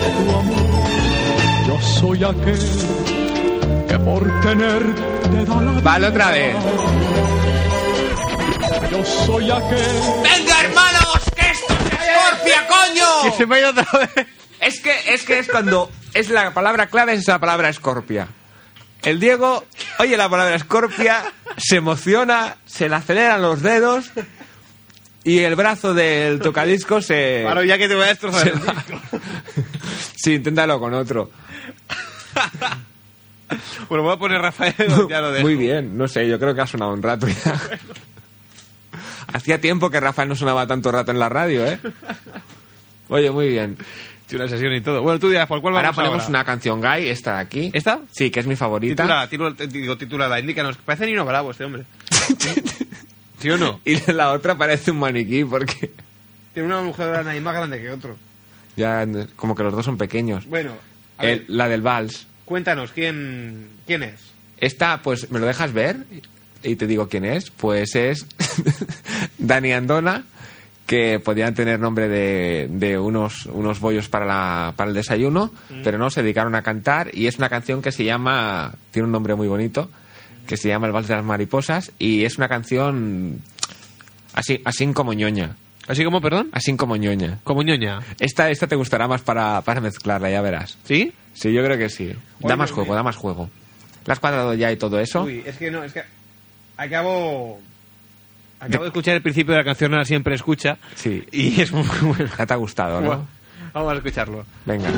de tu amor. Yo soy aquel que por tener te da la vida. Vale, otra vez. Yo soy aquel ¡Venga, hermanos! ¡Que esto es Scorpia, coño! Que se me ha ido otra vez. Es que, es que es cuando es la palabra clave es la palabra Scorpia. El Diego oye la palabra Scorpia, se emociona, se le aceleran los dedos y el brazo del tocadisco se... Claro, ya que te voy a destrozar el disco. Sí, inténtalo con otro. Bueno, voy a poner Rafael, ya lo dejo. Muy bien, no sé, yo creo que ha sonado un rato ya. Hacía tiempo que Rafael no sonaba tanto rato en la radio, ¿eh? Oye, muy bien. Sí, una sesión y todo. Bueno, tú dirás, ¿por cuál Ahora vamos ponemos ahora? una canción gay, esta de aquí. ¿Esta? Sí, que es mi favorita. Titula, titula, digo, titulada, indícanos. Parece Nino Bravo este hombre. ¿Sí o no? Y la otra parece un maniquí porque Tiene una mujer ahí más grande que otro. ya como que los dos son pequeños. Bueno, a El- ver, la del vals. cuéntanos, ¿quién, ¿quién es? Esta, pues, ¿me lo dejas ver? Y te digo quién es. Pues es Dani Andona, que podían tener nombre de, de unos, unos bollos para, la, para el desayuno, pero no, se dedicaron a cantar y es una canción que se llama, tiene un nombre muy bonito, que se llama El Vals de las Mariposas y es una canción así, así como ñoña. ¿Así como, perdón? Así como ñoña. Como ñoña. Esta, esta te gustará más para, para mezclarla, ya verás. ¿Sí? Sí, yo creo que sí. Da más juego, da más juego. ¿La has cuadrado ya y todo eso? Uy, es que no, es que acabo... Acabo de escuchar el principio de la canción Ahora siempre escucha Sí. y es muy bueno. Ya te ha gustado, ¿no? Bueno, Vamos a escucharlo. Venga.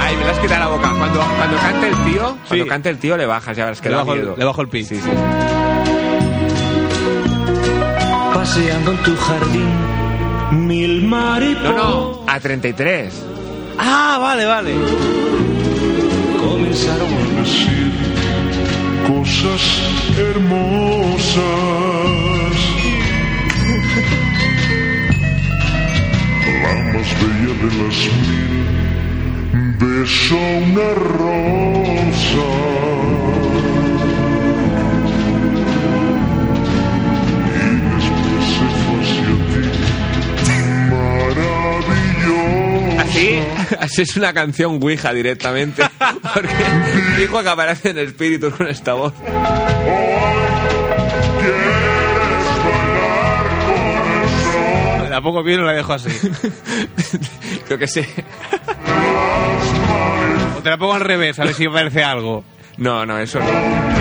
Ay, me la has quitado la boca. Cuando, cuando cante el tío, cuando Sí. cante el tío le bajas, ya verás que Le bajo el- miedo. le bajo el pi. Sí, sí. Paseando en tu jardín, mil No, mariposas no, a 33. Ah, vale, vale. comenzaron a decir cosas hermosas. La más bella de las mil besó una rosa. Maravillosa. Así, es una canción Ouija directamente. Porque dijo que aparecen espíritus con esta voz. La pongo bien o la dejo así. Yo que sé. O te la pongo al revés, a ver si parece algo. No, no, eso no.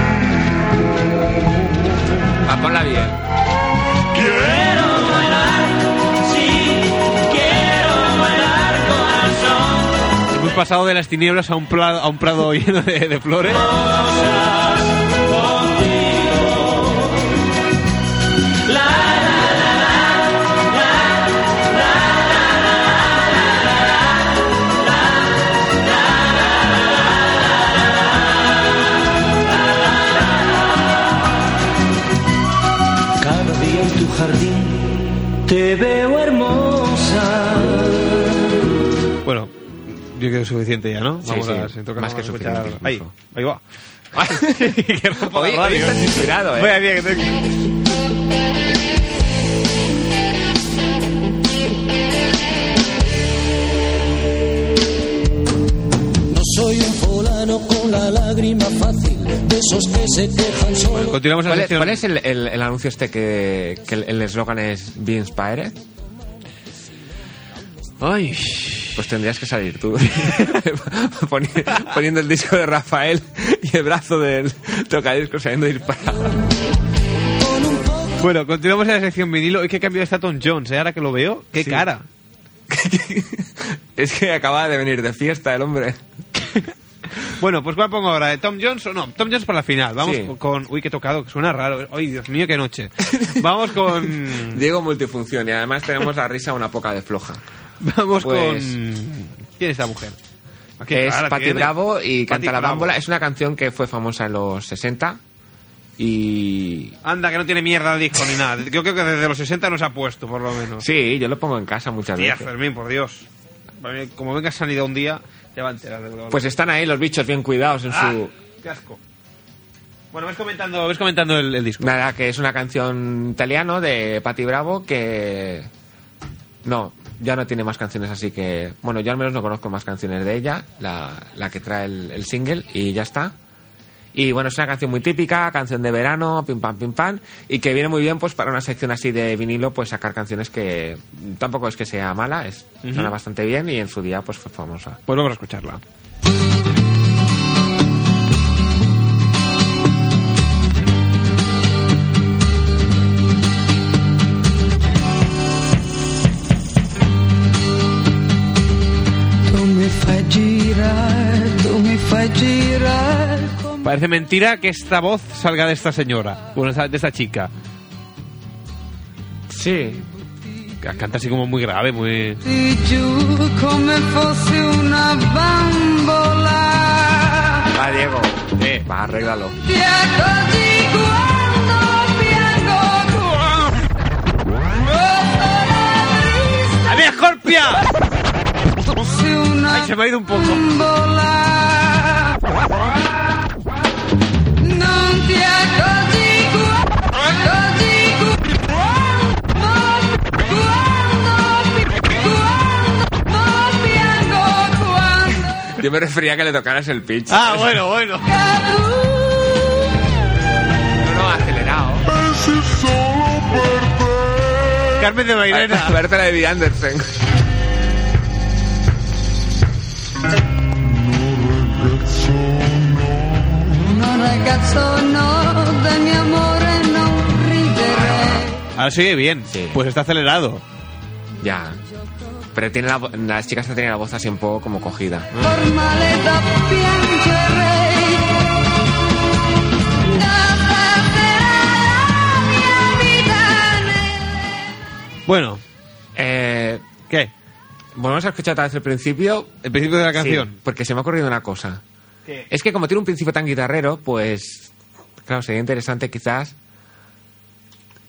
Ponla bien. Pasado de las tinieblas a un, pla- a un prado lleno de flores. Yo creo es suficiente ya, ¿no? Sí, Vamos sí, a ver si toca más que vamos a escuchar- suficiente Ahí, ahí va. Hoy, hoy estás inspirado, ¿eh? Voy a que tengo- No soy un fulano con la lágrima fácil, de esos que se quejan solo. Continuamos en la ¿Cuál es, sección. cuál es el, el- el anuncio este que, que el el eslogan es Be Inspired? Ay, Pues tendrías que salir tú Poni- poniendo el disco de Rafael y el brazo del tocadiscos saliendo disparado. Bueno, continuamos en la sección vinilo. Es que cambio está Tom Jones, ¿eh? Ahora que lo veo, qué Sí. cara. Es que acaba de venir de fiesta el hombre. Bueno, pues ¿cuál pongo ahora? ¿Eh, ¿Tom Jones o no? Tom Jones para la final. Vamos Sí. con... Uy, qué tocado, que suena raro. Ay, Dios mío, qué noche. Vamos con... Diego Multifunción y además tenemos la risa una poca de floja. Vamos Pues- con... ¿Quién es esta mujer? ¿A qué es Patti tiene? Bravo y Patti canta la bámbola. Es una canción que fue famosa en los 60 y... Anda, que no tiene mierda el disco ni nada. Yo creo que desde los 60 nos ha puesto, por lo menos. Sí, yo lo pongo en casa muchas Tía, veces. Fermín, por Dios. Como venga sanidad un día, te va a enterar de lo Pues están ahí los bichos bien cuidados en Ah, su... qué asco. Bueno, ves comentando, ves comentando el, el disco. Nada, que es una canción italiano de Patti Bravo que... No, ya no tiene más canciones así que... Bueno, yo al menos no conozco más canciones de ella, la, la que trae el, el single y ya está. Y bueno, es una canción muy típica, canción de verano, pim pam pim pam, y que viene muy bien pues para una sección así de vinilo, pues sacar canciones que tampoco es que sea mala, es, suena bastante bien y en su día pues fue famosa. Pues vamos a escucharla. Parece mentira que esta voz salga de esta señora. Bueno, de esta chica. Sí. Canta así como muy grave, muy... Va, Diego. Eh, va, arréglalo. ¡A Scorpia! Se me ha ido un poco. Yo me refería a que le tocaras el pitch. Ah, bueno, bueno. No, no, acelerado. Carmen de Bailena. Berta de Anderson. Ahora sigue bien. Sí. Pues está acelerado. Ya. Pero tiene la, las chicas tienen la voz así un poco como cogida. Bueno, Eh, ¿qué? Volvemos a escuchar otra vez el principio. El principio de la Sí, canción. porque se me ha ocurrido una cosa. ¿Qué? Es que como tiene un principio tan guitarrero, pues... Claro, sería interesante quizás...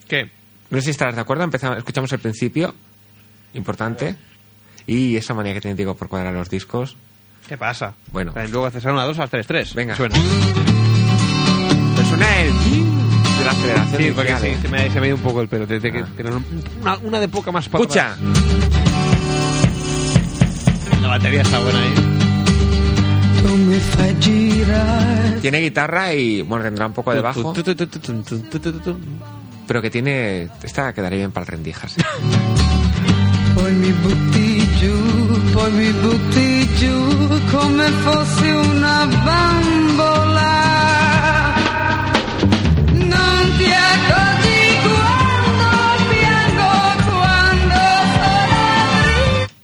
¿Qué? No sé si estarás de acuerdo. Empezamos, escuchamos el principio. Importante. Y esa manía que tiene Diego por cuadrar los discos. ¿Qué pasa? Bueno. También Luego haces una 2 al 3 3. Venga. Suena. Pero suena el... De la aceleración Sí, porque inicial, sí, ¿eh? se me, ha- se me ha ido un poco el pelo. Desde que, Ah. que una, una de poca más para Escucha. atrás. La batería está buena ahí. Tiene guitarra y bueno, tendrá un poco de bajo. Pero que tiene. Esta quedaría bien para el rendijas. ¿eh?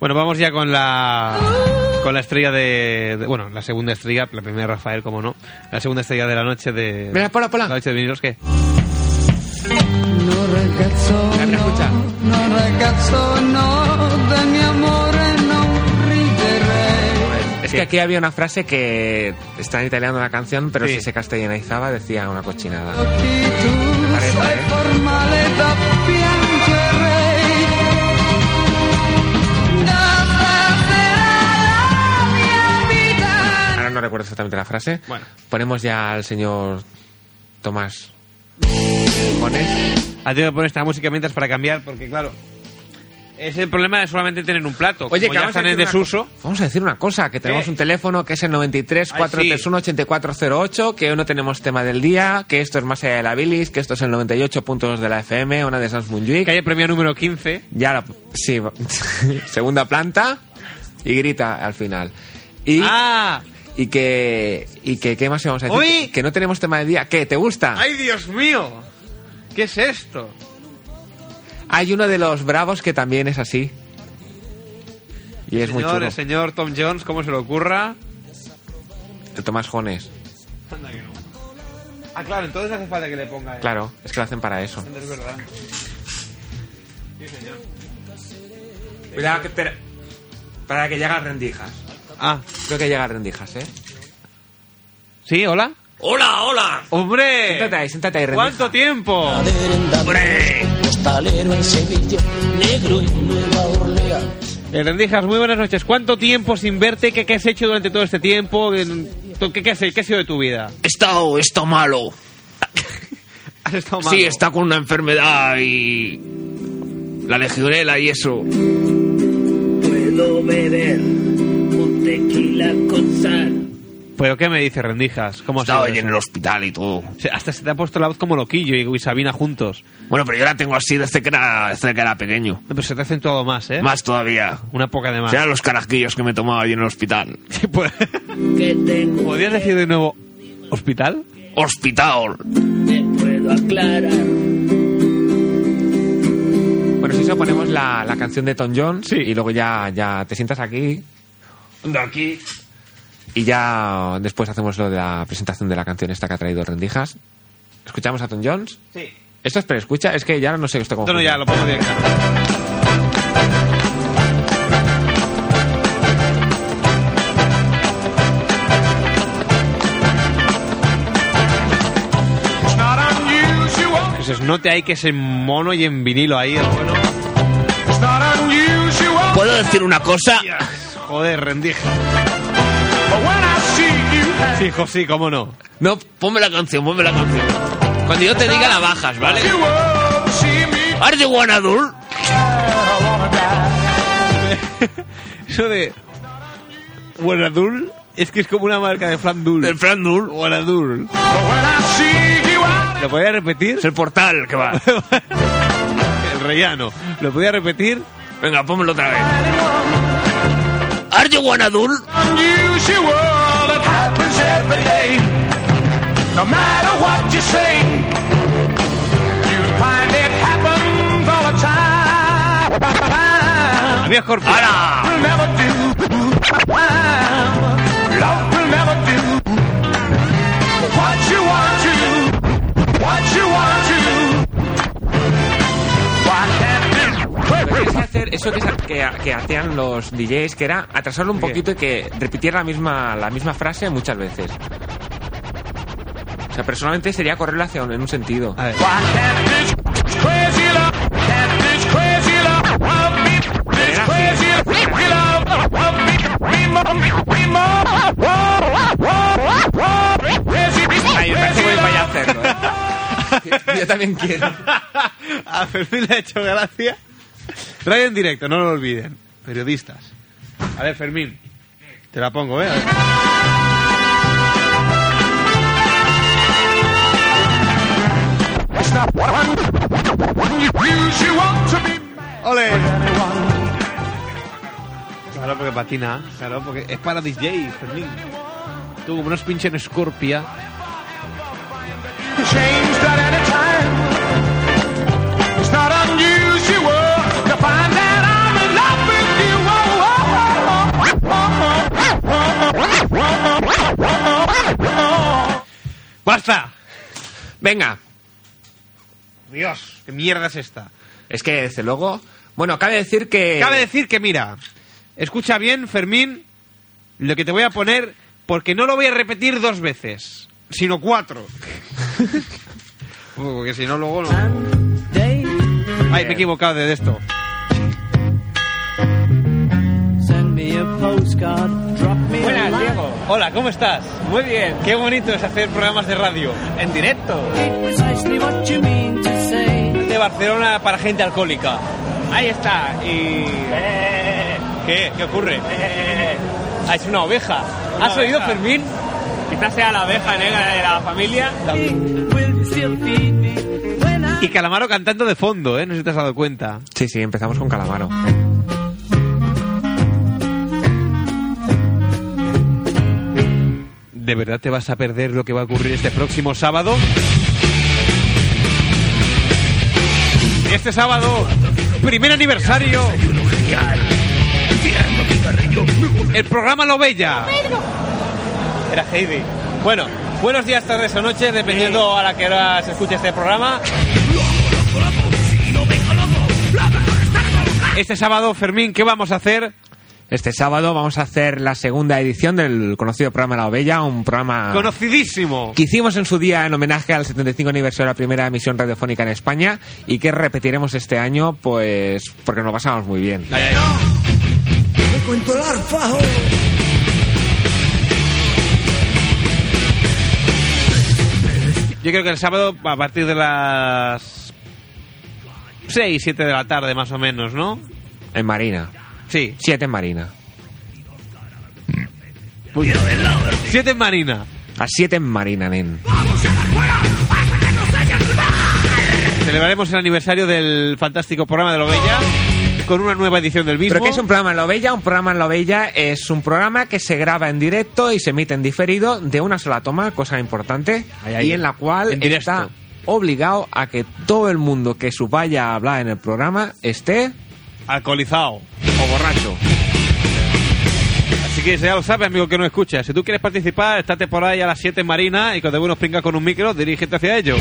Bueno, vamos ya con la con la estrella de, de- bueno, la segunda estrella, la primera Rafael, como no, la segunda estrella de la noche de Mira, pola, pola. la noche de vinilos ¿qué? No ragazzo Mira, mira, escucha. no, no ragazzo no, de mi non riderei. Es que aquí había una frase que está en italiano la canción, pero Sí. si se castellanizaba decía una cochinada. Parece, eh? No recuerdo exactamente la frase. Bueno. Ponemos ya al señor Tomás. Jones. Ha tenido que poner esta música mientras para cambiar, porque claro, es el problema de solamente tener un plato. Oye, Como que ya vamos a están en decir una desuso. Vamos a decir una cosa, que tenemos ¿Qué? un teléfono que es el 93 Ay, 431 8408, que hoy no tenemos tema del día, que esto es más allá de la bilis, que esto es el 98.2 de la FM, una de Sans Moonjuic. Calle premio número 15. Ya la, sí, segunda planta y grita al final. Y, ¡Ah! Y que y que qué más vamos a decir? ¡Uy! Que, que no tenemos tema del día. ¿Qué? ¿Te gusta? ¡Ay, Dios mío! ¿Qué es esto? Hay uno de los bravos que también es así. Y es muy señor, chulo. el señor Tom Jones, ¿cómo se le ocurra? El Tomás Jones. Anda que no. Ah, claro, entonces hace falta que le ponga. eh. Claro, es que lo hacen para eso. Es verdad. Sí, señor. Cuidado que espera. Para que llegue a rendijas. Ah, Creo que llega a rendijas, ¿eh? ¿sí? ¿Hola? ¡Hola, hola! ¡Hombre! Siéntate ahí, siéntate ahí, rendija. ¿Cuánto tiempo? ¡Hombre! Hostalero en Sevilla, negro en Nueva Orleans. Eh, Rendijas, muy buenas noches. ¿Cuánto tiempo sin verte? ¿Qué, qué has hecho durante todo este tiempo? ¿Qué, qué, has, qué ha sido de tu vida? He estado, he estado malo. ¿Has estado malo? Sí, está con una enfermedad y. La legionela y eso. Puedo beber tequila con sal. ¿Pero qué me dice Rendijas? ¿Cómo Estaba en el hospital y todo. O sea, hasta se te ha puesto la voz como loquillo y, y Sabina juntos. Bueno, pero yo la tengo así desde que era, desde que era pequeño. No, Pero se te ha acentuado más, ¿eh? Más todavía. Una poca de más. Serán los carajillos que me tomaba ahí en el hospital. pues- Que tengo ¿Podrías decir de nuevo hospital? Hospital. me puedo aclarar. Bueno, si eso ponemos la, la canción de Tom Jones y luego ya, ya te sientas aquí De aquí. y ya después hacemos lo de la presentación de la canción esta que ha traído Rendijas. ¿Escuchamos a Tom Jones? Sí. ¿Esto es pre-escucha? Es que ya no sé esto cómo No, no, ya, lo pongo directamente. Que se note ahí que es en mono y en vinilo ahí, el bueno. ¿Puedo decir una cosa? Joder, rendija. Sí, hijo, sí, cómo no. No, ponme la canción, ponme la canción. Cuando yo te diga la bajas, ¿vale? ¿Are you wanna do? Eso de. Buenadul es que es como una marca de Flan Dul. El Fran Dul. Buenadul. ¿Lo podía repetir? Es el portal que va. el rellano. ¿Lo podía repetir? Venga, pónmelo otra vez. ¿Are you wanna do? No matter what you say, you find it happens all the time. Había Scorpio. Will never do. Love will never do. What you want to, what you want to. Deberías hacer eso que, sa- que, que hacían los DJs, que era atrasarlo un ¿Qué? poquito y que repitiera la misma, la misma frase muchas veces. O sea, personalmente sería correrlo hacia un, en un sentido. A ver. Ay. ¿eh? Yo también quiero. A Fermín le ha hecho gracia. Radio en directo, no lo olviden. Periodistas. A ver, Fermín. Te la pongo, ¿eh? A ver. ¡Ole! Claro, porque patina. Claro, porque es para DJ, Fermín. Tú, como nos pinchen Scorpia. ¡Basta! Venga, Dios, ¿qué mierda es esta? es que desde luego. Bueno, cabe decir que. Cabe decir que, mira, escucha bien, Fermín, lo que te voy a poner, porque no lo voy a repetir dos veces, sino cuatro. porque si no, luego no. Ay, me he equivocado de esto. Send me a postcard Buenas, Diego. Hola, ¿cómo estás? Muy bien. Qué bonito es hacer programas de radio. En directo. De Barcelona para gente alcohólica. Ahí está. Y... ¿Qué? ¿Qué ocurre? Ah, es una oveja. ¿Has oído, oveja. Fermín? Quizás sea la oveja negra de la familia. Y Calamaro cantando de fondo, ¿eh? No sé si te has dado cuenta. Sí, sí, empezamos con Calamaro. ¿De verdad te vas a perder lo que va a ocurrir este próximo sábado? Este sábado, primer aniversario. El programa Lo Bella. Era Heidi. Bueno, buenos días, tardes o noches, dependiendo a la que hora se escuche este programa. Este sábado, Fermín, ¿qué vamos a hacer? Este sábado vamos a hacer la segunda edición del conocido programa La Ovella, un programa Conocidísimo. que hicimos en su día en homenaje al 75 aniversario de la primera emisión radiofónica en España y que repetiremos este año, pues porque nos pasamos muy bien. Cuento el arfajo. Yo creo que el sábado, a partir de las 6, 7 de la tarde, más o menos, ¿no? En Marina. Sí. Siete en Marina. 7 en Marina. A siete en Marina, nen. Celebraremos el aniversario del fantástico programa de Lo Bella con una nueva edición del mismo. ¿Pero qué es un programa en la Bella? Un programa en la Bella es un programa que se graba en directo y se emite en diferido de una sola toma, cosa importante, ahí. y en la cual En está obligado a que todo el mundo que su vaya a hablar en el programa esté alcoholizado o borracho. Así que ya lo sabes, amigo que no escucha. Si tú quieres participar, estate por ahí a las 7 en Marina y cuando unos pringa con un micro, dirígete hacia ello.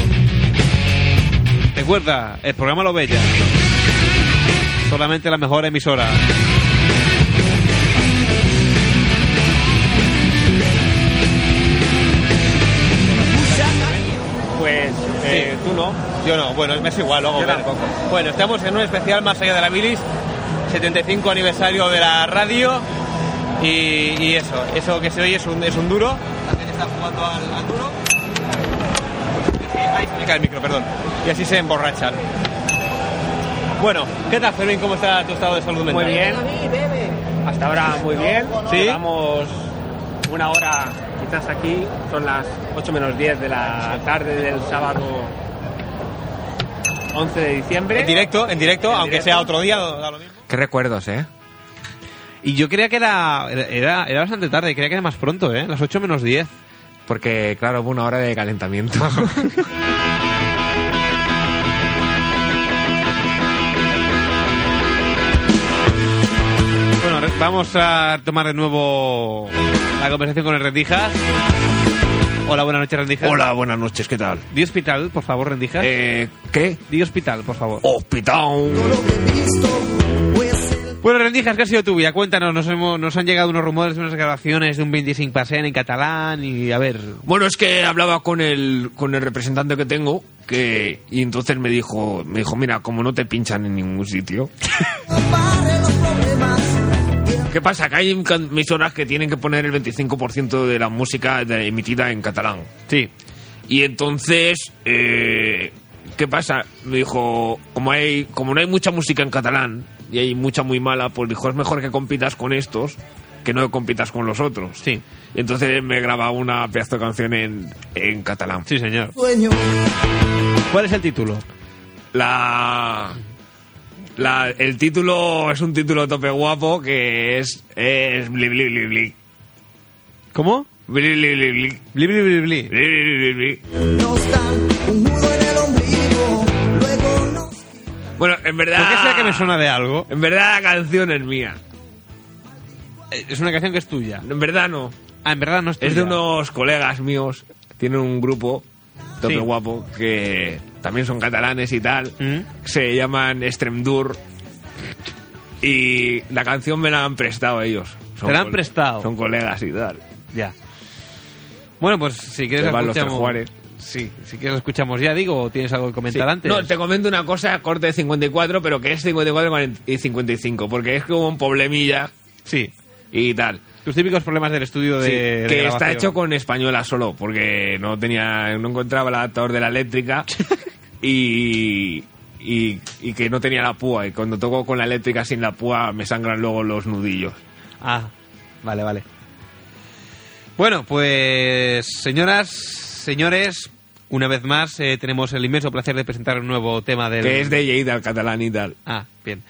Recuerda, el programa Lo Bella. Solamente la mejor emisora. Pues eh, tú no. Yo no, bueno, me es igual, luego. Bueno, estamos en un especial más allá de la bilis, 75 aniversario de la radio y, y eso, eso que se oye es un, es un duro. Gente está jugando al, al duro. Ahí se me cae el micro, perdón. Y así se emborrachan. Bueno, ¿qué tal Fermín? ¿Cómo está tu estado de salud mental? Muy bien. Hasta ahora muy bien. ¿Sí? Llevamos una hora quizás aquí. Son las 8 menos 10 de la tarde del sábado 11 de diciembre. En directo, en directo, En aunque directo. sea otro día, da lo mismo. Qué recuerdos, ¿eh? Y yo creía que era, era, era bastante tarde, creía que era más pronto, ¿eh? Las 8 menos 10. Porque, claro, hubo una hora de calentamiento. Bueno, vamos a tomar de nuevo la conversación con el Rendijas. Hola, buenas noches, Rendijas. Hola, buenas noches, ¿qué tal? Di hospital, por favor, Rendijas. Eh, ¿Qué? Di hospital, por favor. Hospital. Bueno, Rendijas, ¿qué ha sido tu vida? Cuéntanos, nos, hemos, nos han llegado unos rumores de unas grabaciones de un 25% en catalán y a ver... Bueno, es que hablaba con el, con el representante que tengo que, y entonces me dijo, me dijo, mira, como no te pinchan en ningún sitio. ¿Qué pasa? Que hay emisoras que tienen que poner el 25% de la música de- emitida en catalán. Sí. Y entonces, eh, ¿qué pasa? Me dijo, como, hay, como no hay mucha música en catalán y hay mucha muy mala, pues dijo, es mejor que compitas con estos que no compitas con los otros. Sí. Y entonces me graba una pedazo de canción en, en catalán. Sí, señor. Sueño. ¿Cuál es el título? La, la, el título es un título tope guapo que es, es bli bli bli bli. ¿Cómo? Bli bli bli bli. Bli, bli, bli, bli. Bli, bli, bli, bli. Dan Bueno, en verdad... ¿Por qué será que me suena de algo? En verdad la canción es mía. Eh, Es una canción que es tuya. En verdad no. Ah, en verdad no es tuya. Es de unos colegas míos. Tienen un grupo tope Sí. guapo que también son catalanes y tal. ¿Mm? Se llaman Extremdur. Y la canción me la han prestado ellos. Te la han prestado. Son colegas y tal. Ya. Bueno, pues si quieres los escuchamos... tres Juárez. Sí, si quieres escuchamos ya, digo, o tienes algo que comentar Sí. antes. No, te comento una cosa, corte de 54, pero que es 54 y 55, porque es como un problemilla Sí. y tal. Tus típicos problemas del estudio de, Sí, de que está hecho con española solo, porque no tenía, no encontraba el adaptador de la eléctrica y, y, y que no tenía la púa. Y cuando toco con la eléctrica sin la púa me sangran luego los nudillos. Ah, vale, vale. Bueno, pues señoras, señores, una vez más eh, tenemos el inmenso placer de presentar un nuevo tema del... Que es de Lleida, el catalán y tal. Ah, bien.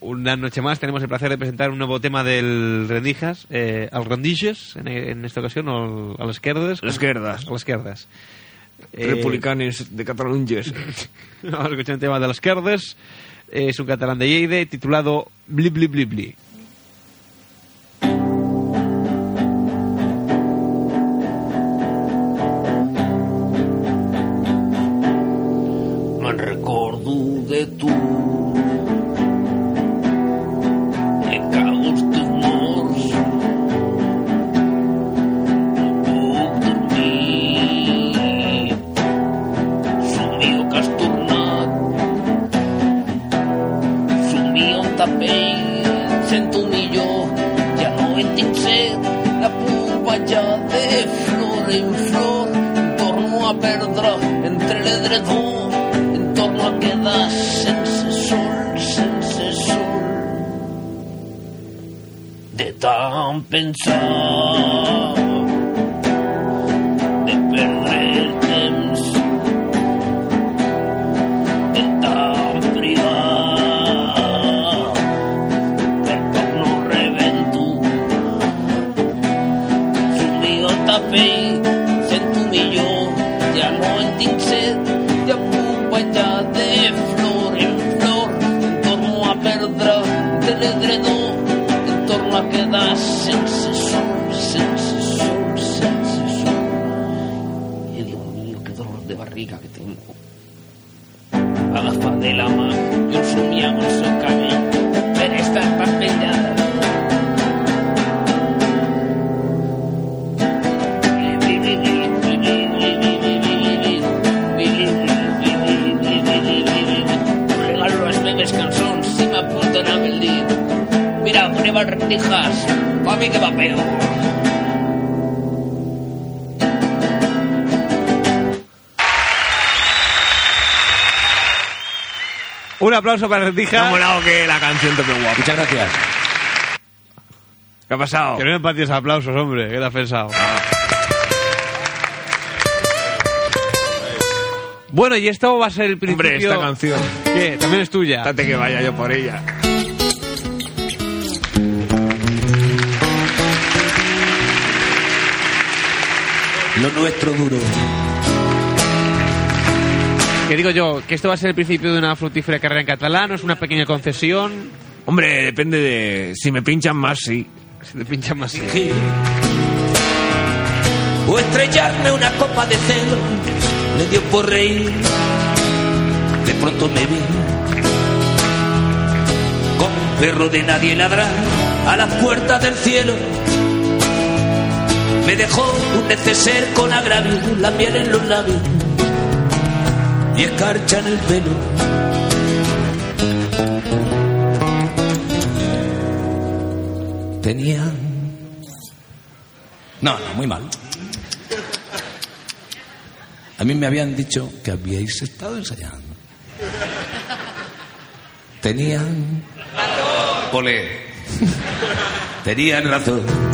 Una noche más tenemos el placer de presentar un nuevo tema del Rendijas, eh, al Rendixes, en, en esta ocasión, o al- a las izquierdas. Les izquierdas. A las izquierdas. Eh, Republicanes de Cataluñes. Vamos a escuchar un tema de las izquierdas. Es un catalán de Lleida titulado Bli Bli Bli Bli. Tu. Me cago els teus morts. No puc dormir. Somio que has tornat. Somio un tapell. No en. La puc vajar de flor en flor. Torno a perdre entre l'edredor torno a quedar tant torno a quedar sense sol, sense sol, sense sol. I Dios mío, qué dolor de barriga que tengo. De la mà, jo somiava el seu camí, Rendijas, pa mi que va pedo. Un aplauso para Rendijas. Me ha molado que la canción toque guapo. Muchas gracias. ¿Qué ha pasado? Que no me empaties aplausos, hombre. ¿Qué te has pensado? Bueno, y esto va a ser el principio... Hombre, esta canción. ¿Qué? También es tuya. Date que vaya yo por ella. Lo nuestro duro. Que digo yo, que esto va a ser el principio de una fructífera carrera en catalán, ¿o es una pequeña concesión? Hombre, depende de... Si me pinchan más, sí. Si te pinchan más, sí. o estrellarme una copa de celo le dio por reír de pronto me vi como un perro de nadie ladrar a las puertas del cielo me dejó un neceser con agravio la miel en los labios y escarcha en el pelo tenía no, no, muy mal a mí me habían dicho que habíais estado ensayando. Tenían. Pole. Tenían razón.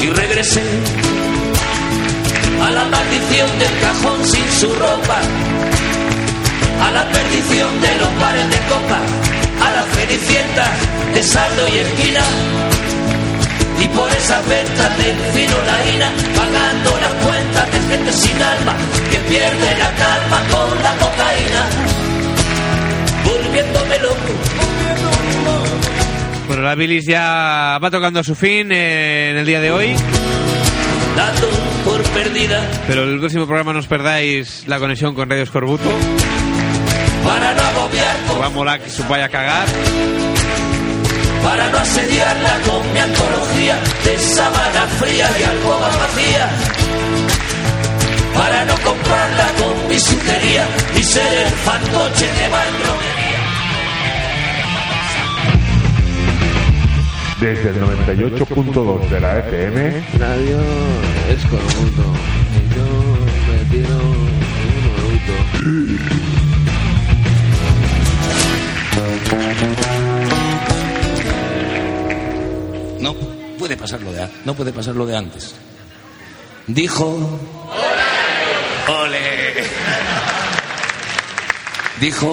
Y regresé a la maldición del cajón sin su ropa, a la perdición de los bares de copa, a la cenicienta de saldo y esquina y por esas ventas del fino la harina, pagando las cuentas de gente sin alma que pierde la calma con la cocaína, volviéndome loco Bueno, la bilis ya va tocando a su fin eh, en el día de hoy. Dando por perdida Pero el próximo programa no os perdáis la conexión con Radio Escorbuto. para no agobiar, va a molar que se vaya a cagar. para no asediarla con mi antología de sábana fría y alcoba vacía. Para no comprarla con bisutería y ser el fantoche de bandromería. Desde el 98.2 de la FM, Radio Escorbuto. Y yo me tiro un oruto. No puede pasar lo de, no puede pasar lo de antes. Dijo. ¡Ole! Dijo.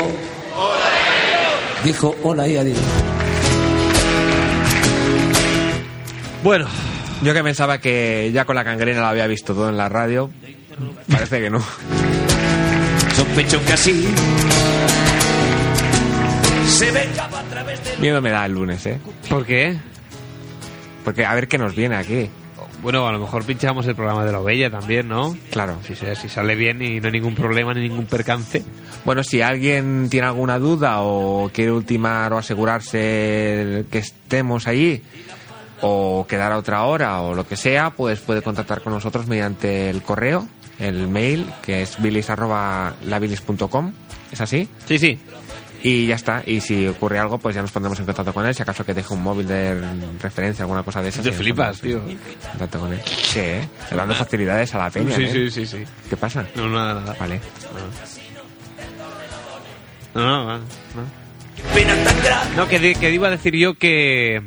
Dijo hola y adiós. Bueno. Yo que pensaba que ya con la cangrena lo había visto todo en la radio. Parece que no. Sospecho que así se ve a través de Miedo me da el lunes, ¿eh? ¿Por qué? Porque a ver qué nos viene aquí. Bueno, a lo mejor pinchamos el programa de la Bella también, ¿no? Claro. Si, se- si sale bien y no hay ningún problema ni ningún percance. Bueno, si alguien tiene alguna duda o quiere ultimar o asegurarse que estemos allí o quedar a otra hora o lo que sea, pues puede contactar con nosotros mediante el correo, el mail, que es bilis.labilis.com. ¿Es así? Sí, sí. Y ya está. Y si ocurre algo, pues ya nos pondremos en contacto con él. Si acaso que deje un móvil de referencia, alguna cosa de esas. Te nos flipas, en Contacto con él. Sí, ¿eh? Le dando facilidades a la peña, Sí, ¿eh? sí, sí, sí. ¿Qué pasa? No, nada, nada. Vale. No, no, no. No, no que, de- que iba a decir yo que.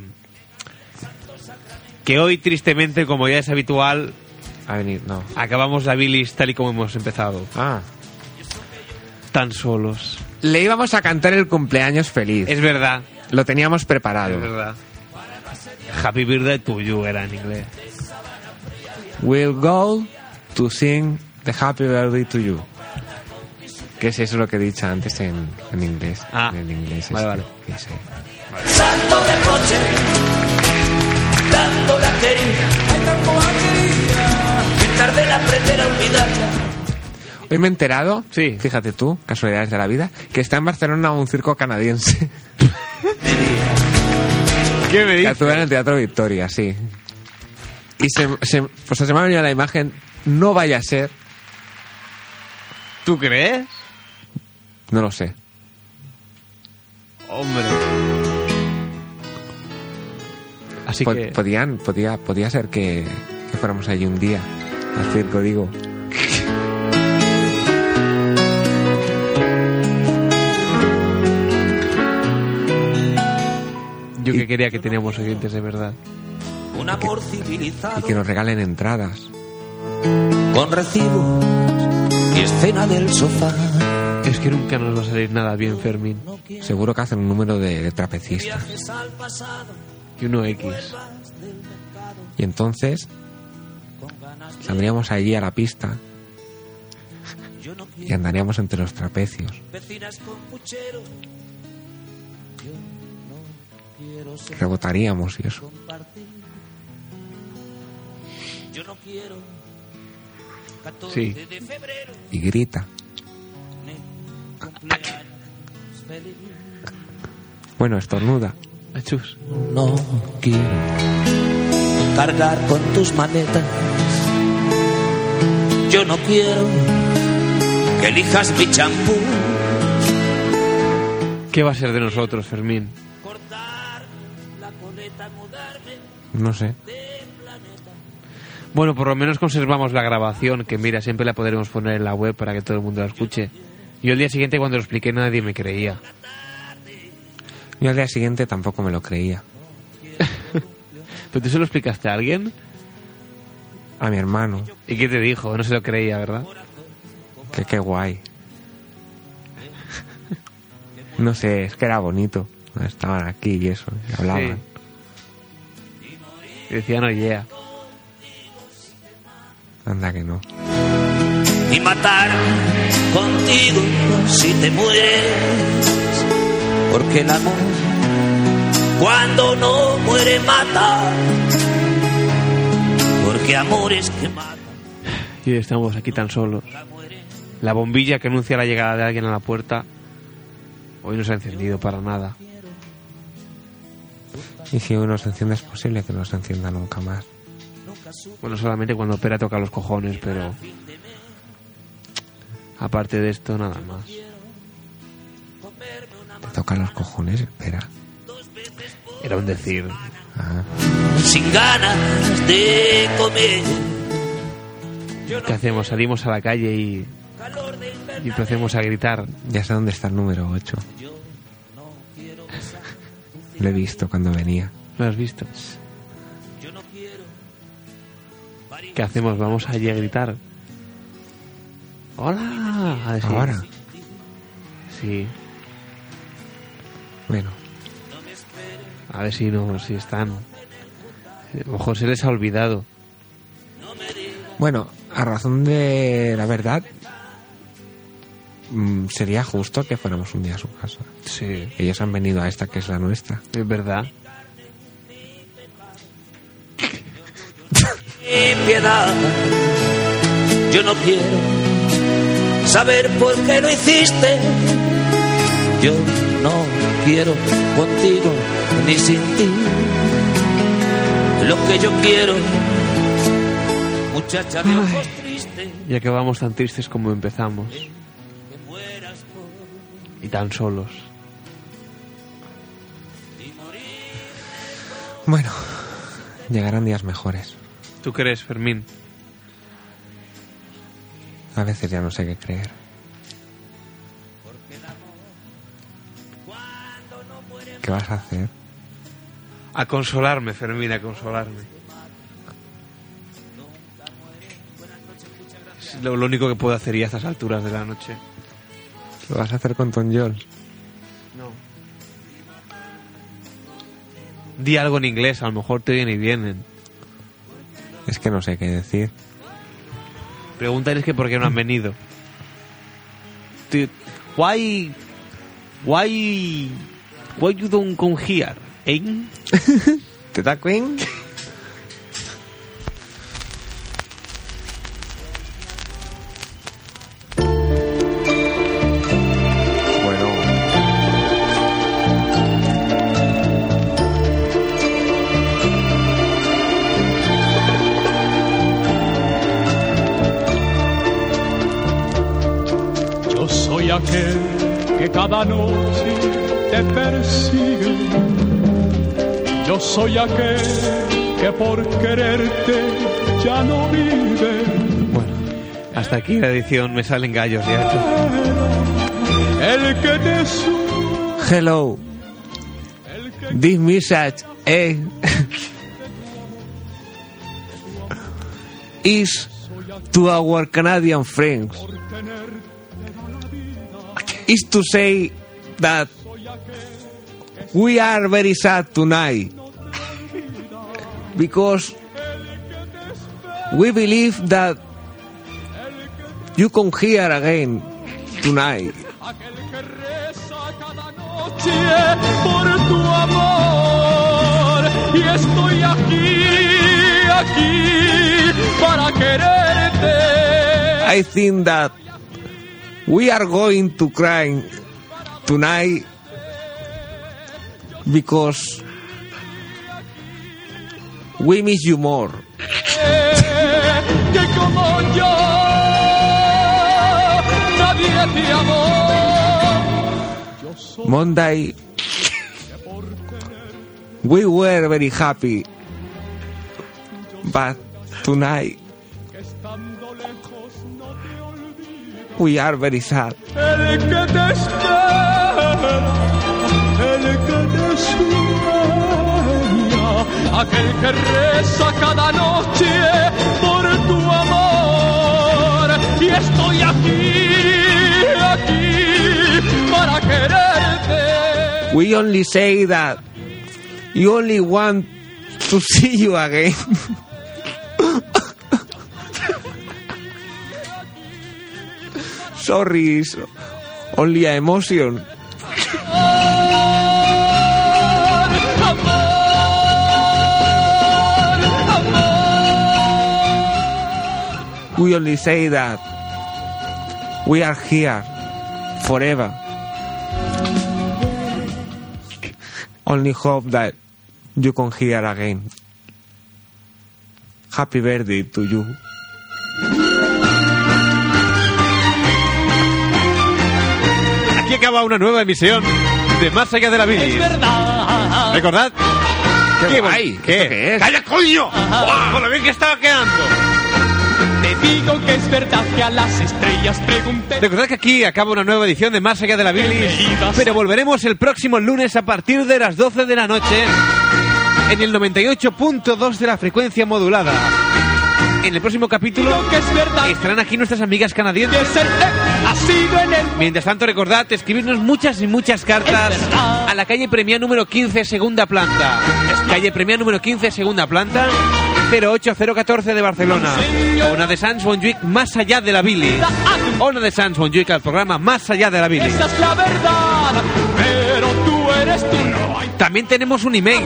Que hoy, tristemente, como ya es habitual. A venir, no. Acabamos la bilis tal y como hemos empezado. Ah. Tan solos. Le íbamos a cantar el cumpleaños feliz. Es verdad. Lo teníamos preparado. Es verdad. Happy birthday to you era en inglés. We'll go to sing the happy birthday to you. Que es eso lo que he dicho antes en, en inglés. Ah, en inglés. vale, este, vale. que sé. Santo de noche, En aprender a olvidarla. Hoy me he enterado, sí. fíjate tú, casualidades de la vida, que está en Barcelona un circo canadiense. ¿Qué me Que actúa en el Teatro Victoria, sí. Y se, se, pues se me ha venido la imagen, no vaya a ser, ¿Tú crees? no lo sé. Hombre. Así Po- que. Podían, podía, podía ser que, que fuéramos allí un día, al circo, digo. Yo que quería que teníamos oyentes de verdad. Un amor Y civilizado que nos regalen entradas. con recibos y escena del sofá. Es que nunca nos va a salir nada bien, Fermín. Seguro que hacen un número de, de trapecistas. Viajes al pasado, Y uno X. Y entonces saldríamos allí a la pista y andaríamos entre los trapecios. vecinas con puchero. Yo no quiero ser Rebotaríamos y eso. compartir. Yo no quiero 14 Sí. de febrero. Y grita. Bueno, estornuda. Achus. No quiero cargar con tus maletas. Yo no quiero que elijas mi champú. ¿Qué va a ser de nosotros, Fermín? La coleta, mudarme No sé. Bueno, por lo menos conservamos la grabación, que mira, siempre la podremos poner en la web para que todo el mundo la escuche. Yo el día siguiente cuando lo expliqué nadie me creía. Yo al día siguiente tampoco me lo creía. ¿Pero tú se lo explicaste a alguien? A mi hermano. ¿Y qué te dijo? No se lo creía, ¿verdad? Que qué guay. No sé, es que era bonito. Estaban aquí y eso, y hablaban. Y decían, oye, Anda que no. y matar contigo si te mueres. Porque el amor Cuando no muere mata. Porque amores que matan. Y estamos aquí tan solos. La bombilla que anuncia la llegada de alguien a la puerta hoy no se ha encendido para nada. Y si uno se enciende es posible que no se encienda nunca más. Bueno, solamente cuando opera toca los cojones, pero aparte de esto nada más. Te tocan los cojones, espera. Era un decir. Sin ganas de comer. ¿Qué hacemos? Salimos a la calle y, y empecemos a gritar. Ya sé dónde está el número 8. Lo he visto cuando venía. ¿Lo has visto? ¿Qué hacemos? Vamos allí a gritar. ¡Hola! A decir- Ahora. Sí. Bueno, A ver si no, si están. A lo mejor se les ha olvidado. bueno, a razón de la verdad, mm, sería justo que fuéramos un día a su casa. Sí. Ellos han venido a esta que es la nuestra. Es verdad. Piedad. Yo no quiero saber por qué lo hiciste. Yo no quiero contigo ni sin ti. Lo que yo quiero, muchacha de ojos tristes. Ya que vamos tan tristes como empezamos. Y tan solos. Bueno, llegarán días mejores. ¿Tú crees, Fermín? A veces ya no sé qué creer. ¿Qué vas a hacer? A consolarme, Fermín, a consolarme. Es lo, lo único que puedo hacer ya a estas alturas de la noche. ¿Lo vas a hacer con Ton Jones? No. Di algo en inglés, a lo mejor te viene y vienen. Es que no sé qué decir. Pregúntales que por qué no han venido. Why... Why... Why you don't come here, eh? ¿Te da Queen? Aquel que por quererte ya no vive. Hasta aquí la edición, me salen gallos ya. El que te hello. This message eh, is to our Canadian friends. Is to say that we are very sad tonight because we believe that you come here again tonight. I think that we are going to cry tonight because we miss you more. Eh, que como yo nadie te amó. Monday, we were very happy, but tonight we are very sad. El que te espera, el que te sueña, aquel que reza cada noche por tu amor. Y estoy aquí, aquí para quererte. We only say that you only want to see you again. Sorry, only emotion. We only say that we are here forever. Only hope that you come here again. Happy birthday to you. Aquí acaba una nueva emisión de Más allá de la bilis. ¿Recordad? ¡Qué guay! ¿Qué? ¿Esto qué es? ¡Calla, coño! ¡Guau, Con lo bien que estaba quedando. Digo que es verdad que a las estrellas pregunté. Recordad que aquí acaba una nueva edición de Más allá de la bilis, pero volveremos el próximo lunes a partir de las 12 de la noche en el 98.2 de la frecuencia modulada. En el próximo capítulo estarán aquí nuestras amigas canadienses. Ha sido en el Mientras tanto, recordad escribirnos muchas y muchas cartas a la calle Premia número 15, segunda planta. Calle Premia número 15, segunda planta. 08014 de Barcelona. Ona de Sans Montjuic, más allá de la Billy. Ona de Sans Montjuic, al programa Más allá de la Billy. Esa es la verdad, pero tú eres tú, no hay También tenemos un email.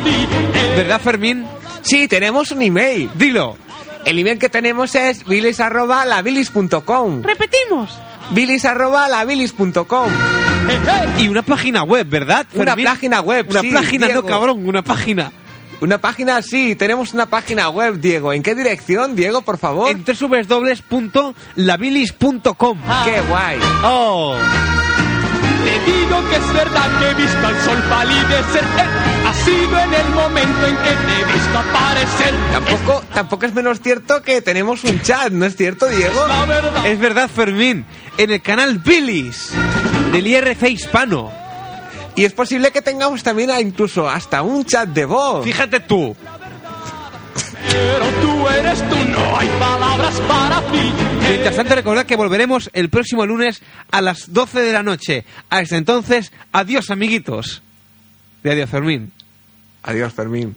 ¿Verdad, Fermín? Sí, tenemos un email. Dilo. El email que tenemos es bilis arroba labilis.com. Repetimos. bilis arroba labilis.com. Y una página web, ¿verdad? Una página web, Una sí, página, Diego. no cabrón, una página. Una página, sí, tenemos una página web, Diego. ¿En qué dirección, Diego, por favor? En www.labilis.com. ¡Qué guay! ¡Oh! Te digo que es verdad que he visto al sol palidecer. Eh, Ha sido en el momento en que te he visto aparecer. Tampoco, tampoco es menos cierto que tenemos un chat, ¿no es cierto, Diego? La verdad. Es verdad, Fermín. En el canal Billis del IRC hispano. Y es posible que tengamos también a- incluso hasta un chat de voz. Fíjate tú. Pero tú eres tú, no hay palabras para ti. Mientras tanto, recordad que volveremos el próximo lunes a las 12 de la noche. Hasta entonces, adiós, amiguitos. De adiós, Fermín. Adiós, Fermín.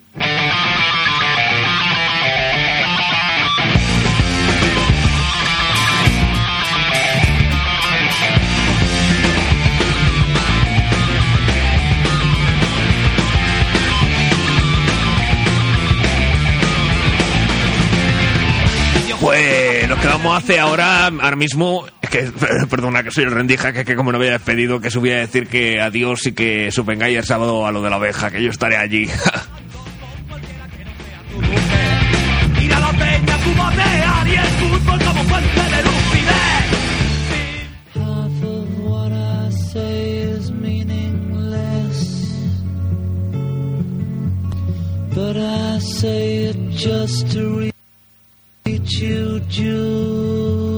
Pues lo que vamos a hacer ahora, ahora mismo, es que, perdona que soy el rendija, que, que como no había despedido, que subía a decir que adiós y que supengáis el sábado a lo de la oveja, que yo estaré allí. you, Julia.